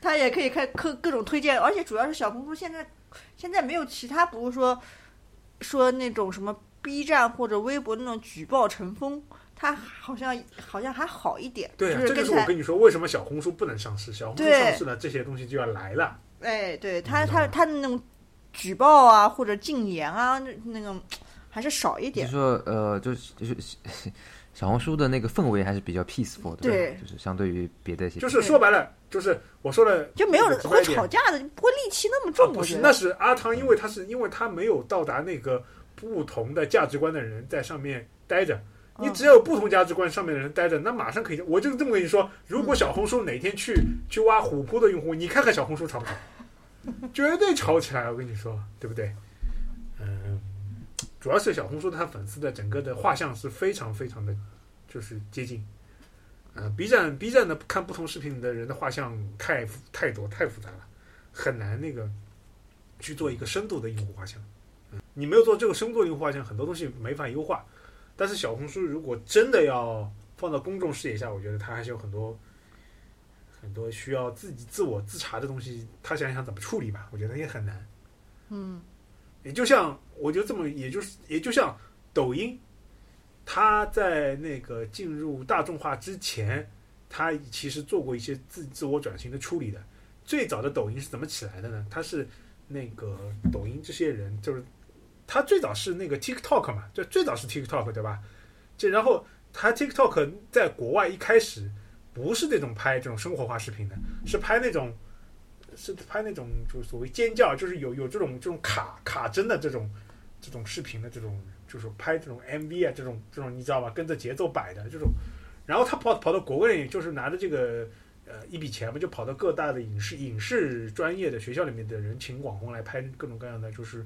Speaker 4: 它也可以看各各种推荐，而且主要是小红书现在现在没有其他，比如说说那种什么 B 站或者微博那种举报成风，它好像好像还好一点，
Speaker 1: 对啊，这
Speaker 4: 就是
Speaker 1: 我跟你说，为什么小红书不能上市？小红书上市了，这些东西就要来了。
Speaker 4: 哎，对他他他的那种举报啊或者禁言啊，那那个还是少一点
Speaker 2: 就是。说呃，就是就是 小红书的那个氛围还是比较 peaceful 的，
Speaker 4: 对
Speaker 2: 就是相对于别的一些
Speaker 1: 就是说白了，就是我说了，
Speaker 4: 就没有人会吵架的，不会戾气那么
Speaker 1: 啊，
Speaker 4: 重。
Speaker 1: 不是，那是阿汤，因为他是因为他没有到达那个不同的价值观的人在上面待着。你
Speaker 4: 嗯
Speaker 1: 只要有不同价值观上面的人待着，那马上可以。我就这么跟你说，如果小红书哪天去去挖虎扑的用户，你看看小红书吵不吵？绝对吵起来，我跟你说，对不对？主要是小红书它粉丝的整个的画像是非常非常的，就是接近。呃，B 站 B 站的看不同视频的人的画像太太多太复杂了，很难那个去做一个深度的用户画像。嗯，你没有做这个深度用户画像，很多东西没法优化。但是小红书如果真的要放到公众视野下，我觉得它还是有很多很多需要自己自我自查的东西，他想想怎么处理吧，我觉得也很难。
Speaker 4: 嗯
Speaker 1: 也就像，我就这么，也就是，也就像抖音，它在那个进入大众化之前，它其实做过一些自自我转型的处理的。最早的抖音是怎么起来的呢？它是那个抖音这些人，就是它最早是那个 TikTok 嘛，就最早是 TikTok 对吧？这然后它 TikTok 在国外一开始不是那种拍这种生活化视频的，是拍那种是拍那种就是所谓尖叫，就是有有这种这种卡卡针的这种这种视频的这种，就是拍这种 MV 啊，这种这种你知道吧？跟着节奏摆的这种，然后他跑跑到国外，就是拿着这个呃一笔钱嘛，就跑到各大的影视影视专业的学校里面的人，请网红来拍各种各样的，就是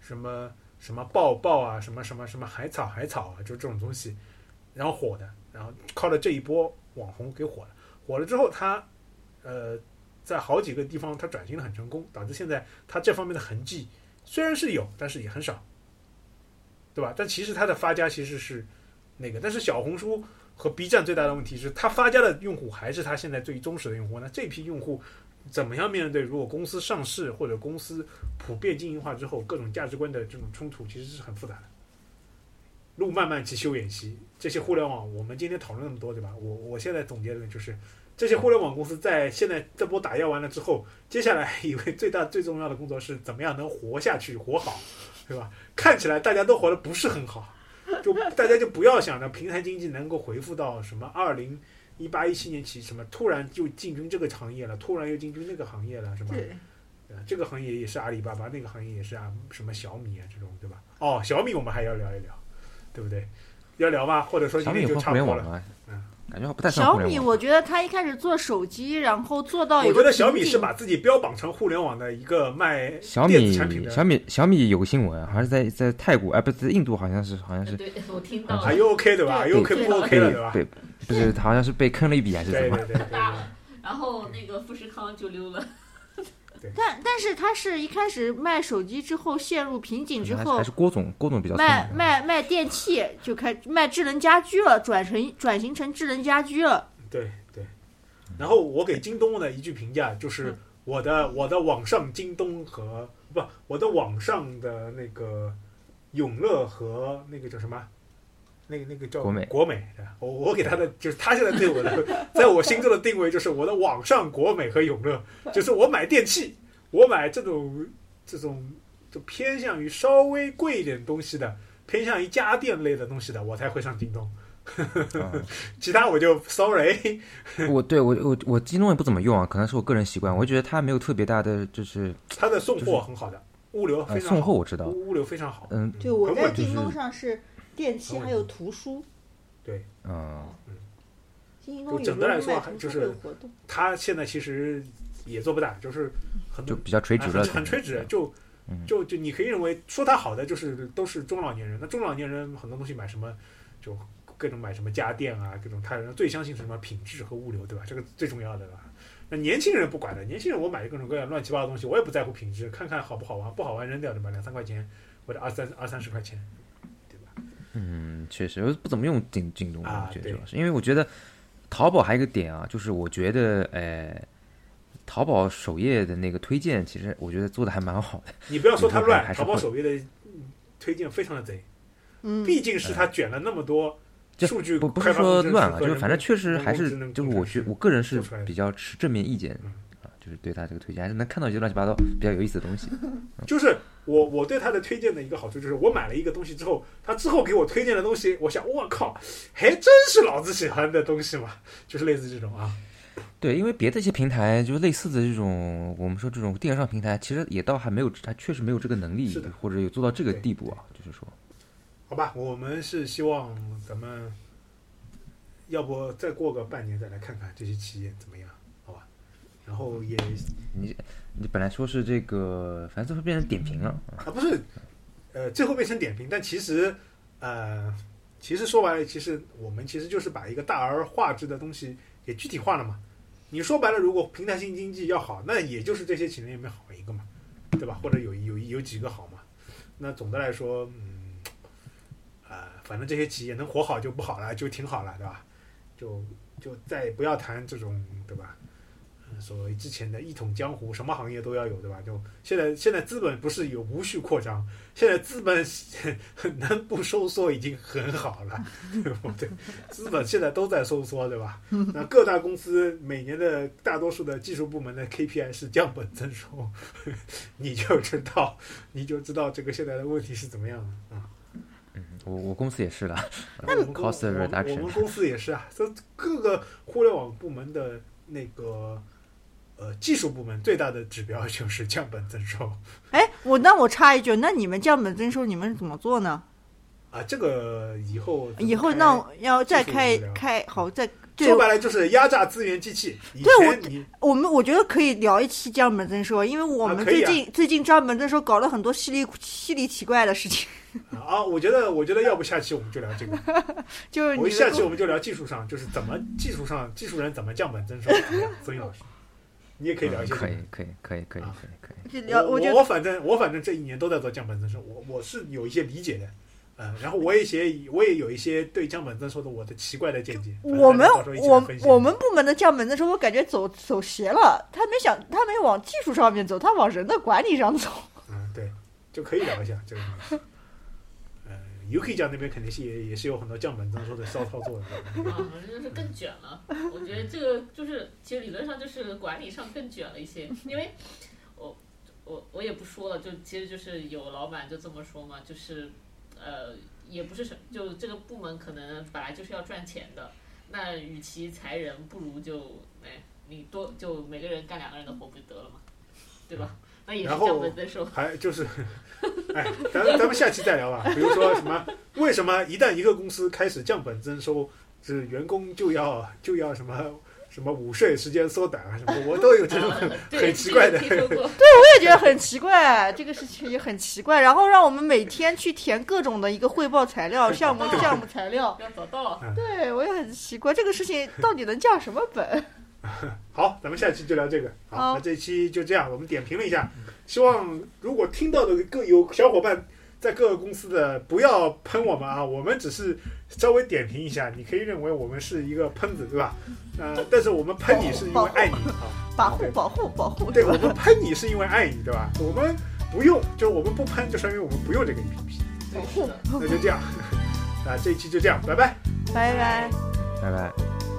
Speaker 1: 什么什么抱抱啊，什么什么什么海草海草啊，就这种东西，然后火的，然后靠了这一波网红给火了，火了之后他呃。在好几个地方，他转型的很成功，导致现在他这方面的痕迹虽然是有，但是也很少，对吧？但其实它的发家其实是那个，但是小红书和 B 站最大的问题是，它发家的用户还是它现在最忠实的用户。那这批用户怎么样面对？如果公司上市或者公司普遍经营化之后，各种价值观的这种冲突，其实是很复杂的。路漫漫其修远兮，这些互联网，我们今天讨论那么多，对吧？我我现在总结的就是。这些互联网公司在现在这波打压完了之后，接下来以为最大最重要的工作是怎么样能活下去、活好，对吧？看起来大家都活得不是很好，就大家就不要想着平台经济能够回复到什么二零一八一七年起什么突然就进军这个行业了，突然又进军那个行业了，什么？
Speaker 4: 对，
Speaker 1: 呃这个行业也是阿里巴巴，那个行业也是啊，什么小米啊这种，对吧？哦，小米我们还要聊一聊，对不对？要聊吗？或者说今天就
Speaker 2: 小米换
Speaker 1: 差不多了。嗯
Speaker 2: 感觉不太像
Speaker 4: 小米，
Speaker 2: 互联网。
Speaker 4: 我觉得他一开始做手机，然后做到有个
Speaker 1: 我觉得小米是把自己标榜成互联网的一个卖
Speaker 2: 小米
Speaker 1: 电子产品的。
Speaker 2: 小米小米有个新闻，好像是在在泰国，哎，不是在印度，好像是 好像是
Speaker 3: 对，我听到
Speaker 1: 啊
Speaker 3: 了。
Speaker 1: 还 OK 对吧 OK
Speaker 3: 对
Speaker 1: 不 OK 了对吧？
Speaker 2: 被不是好像是被坑了一笔还是怎么？
Speaker 1: 对对对对对。
Speaker 3: 然后那个富士康就溜了。
Speaker 4: 但但是他是一开始卖手机之后陷入瓶颈之后
Speaker 2: 还是还是，郭总郭总比较
Speaker 4: 卖。卖卖电器就开卖智能家居了，转成转型成智能家居了。
Speaker 1: 对对，然后我给京东的一句评价就是我的我的网上京东和不我的网上的那个永乐和那个叫什么那个那个叫
Speaker 2: 国美
Speaker 1: 国美，对吧？我我给他的就是他现在对我的，在我心中的定位就是我的网上国美和永乐，就是我买电器，我买这种这种就偏向于稍微贵一点东西的，偏向于家电类的东西的，我才会上京东，
Speaker 2: 嗯
Speaker 1: 其他我就 sorry。
Speaker 2: 我对我我我京东也不怎么用啊，可能是我个人习惯，我觉得它没有特别大的就是
Speaker 1: 它的送货很好的，物流非
Speaker 2: 呃
Speaker 1: 常好，
Speaker 2: 送货我知道，
Speaker 1: 物物流非常好。
Speaker 2: 嗯
Speaker 4: 对我在京东
Speaker 2: 就是
Speaker 4: 上是电器还有图书，对嗯
Speaker 1: 就整的来说还就是。它现在其实也做不大，就是很
Speaker 2: 就比较垂直了，
Speaker 1: 很很垂直，就
Speaker 2: 嗯
Speaker 1: 就就你可以认为说它好的就是都是中老年人，那中老年人很多东西买什么就各种买什么家电啊，各种他人最相信是什么品质和物流，对吧？这个最重要的吧。那年轻人不管的，年轻人我买各种各样乱七八糟的东西，我也不在乎品质，看看好不好玩，不好玩扔掉对吧？两三块钱或者二三二三十块钱？
Speaker 2: 嗯，确实我不怎么用京京东，我觉得主要是因为我觉得淘宝还有一个点啊，就是我觉得呃，淘宝首页的那个推荐，其实我觉得做的还蛮好的。
Speaker 1: 你不要说它乱，淘宝
Speaker 2: 还是会
Speaker 1: 首页的嗯推荐非常的贼，
Speaker 4: 嗯，
Speaker 1: 毕竟是它卷了那么多
Speaker 2: 这
Speaker 1: 数据
Speaker 2: 不不是说乱啊，就是反正确实还是就是我觉我个人是比较持正面意见就是对他这个推荐还是能看到一些乱七八糟比较有意思的东西。
Speaker 1: 就是我我对他的推荐的一个好处就是，我买了一个东西之后，他之后给我推荐的东西，我想我靠，还真是老子喜欢的东西嘛，就是类似这种啊。
Speaker 2: 对，因为别的一些平台，就是类似的这种，我们说这种电商平台，其实也倒还没有，他确实没有这个能力或者有做到这个地步啊。就是说，
Speaker 1: 好吧，我们是希望咱们，要不再过个半年再来看看这些企业怎么样？然后也
Speaker 2: 你你本来说是这个，反正最后变成点评了啊。
Speaker 1: 啊不是，呃，最后变成点评，但其实呃，其实说白了，其实我们其实就是把一个大而化之的东西给具体化了嘛。你说白了，如果平台型经济要好，那也就是这些企业里面好一个嘛，对吧？或者有有有几个好嘛？那总的来说，嗯，啊、反正这些企业能活好就不好了，就挺好了，对吧？就就再不要谈这种，对吧？嗯所谓之前的一统江湖，什么行业都要有，对吧？就现在现在资本不是有无序扩张，现在资本能不收缩已经很好了，对不对？资本现在都在收缩，对吧？那各大公司每年的大多数的技术部门的 KPI 是降本增收，你就知道你就知道这个现在的问题是怎么样的啊。
Speaker 2: 我我公司也是的，
Speaker 1: 我们公司也是啊，这各个互联网部门的那个呃技术部门最大的指标就是降本增收
Speaker 4: 哎，我那我插一句，那你们降本增收，你们是怎么做呢？
Speaker 1: 啊，这个以后
Speaker 4: 以后那要再开开好再对
Speaker 1: 说白了就是压榨资源机器。
Speaker 4: 对我我们我觉得可以聊一期降本增收，因为我们最近、最近降本增收搞了很多稀里稀里奇怪的事情，
Speaker 1: 啊，我觉得我觉得要不下期我们就聊这个，
Speaker 4: 就是
Speaker 1: 我
Speaker 4: 你
Speaker 1: 下期我们就聊技术上，就是怎么技术上技术人怎么降本增收。孙毅老师，你也可以聊一
Speaker 2: 嗯
Speaker 1: 些这个
Speaker 2: 可以可以可以可以
Speaker 1: 啊
Speaker 2: 可以可以。
Speaker 1: 我我反正我反正这一年都在做降本增收，我我是有一些理解的，呃，然后我也写我也有一些对降本增收的我的奇怪的见解。
Speaker 4: 我们我我们部门的降本增收，我感觉走走邪了，他没想他没往技术上面走，他往人的管理上走。
Speaker 1: 嗯对，就可以聊一下这个东西。呃，UK 酱那边肯定是也也是有很多降本增收的 骚操作的。
Speaker 3: 啊，就是更卷了。我觉得这个就是，其实理论上就是管理上更卷了一些，因为我我我也不说了，就其实就是有老板就这么说嘛，就是呃，也不是什，就这个部门可能本来就是要赚钱的，那与其裁人，不如就哎，你多就每个人干两个人的活不就得了嘛，对吧？那也是
Speaker 1: 然后
Speaker 3: 降本增收。
Speaker 1: 还就是，哎，咱咱们下期再聊吧。比如说什么，为什么一旦一个公司开始降本增收，是员工就要就要什么什么午睡时间缩短啊什么，我都有这种很 很奇怪的
Speaker 3: 这个听说过。
Speaker 4: 我也觉得很奇怪，这个事情也很奇怪。然后让我们每天去填各种的一个汇报材料、项目项目材料，
Speaker 3: 要找到，
Speaker 4: 对我也很奇怪，这个事情到底能降什么本？
Speaker 1: 好，咱们下期就聊这个。好，
Speaker 4: 好
Speaker 1: 那这一期就这样，我们点评了一下，希望如果听到的各有小伙伴在各个公司的，不要喷我们啊，我们只是稍微点评一下，你可以认为我们是一个喷子，对吧？呃，但是我们喷你是因为爱你啊，
Speaker 4: 保护保护保护，
Speaker 1: 对，我们喷你是因为爱你，对吧？我们不用，就是我们不喷，就说明我们不用这个 APP。
Speaker 4: 保护。
Speaker 1: 那就这样，那这一期就这样，拜拜。
Speaker 4: 拜拜。
Speaker 2: 拜拜。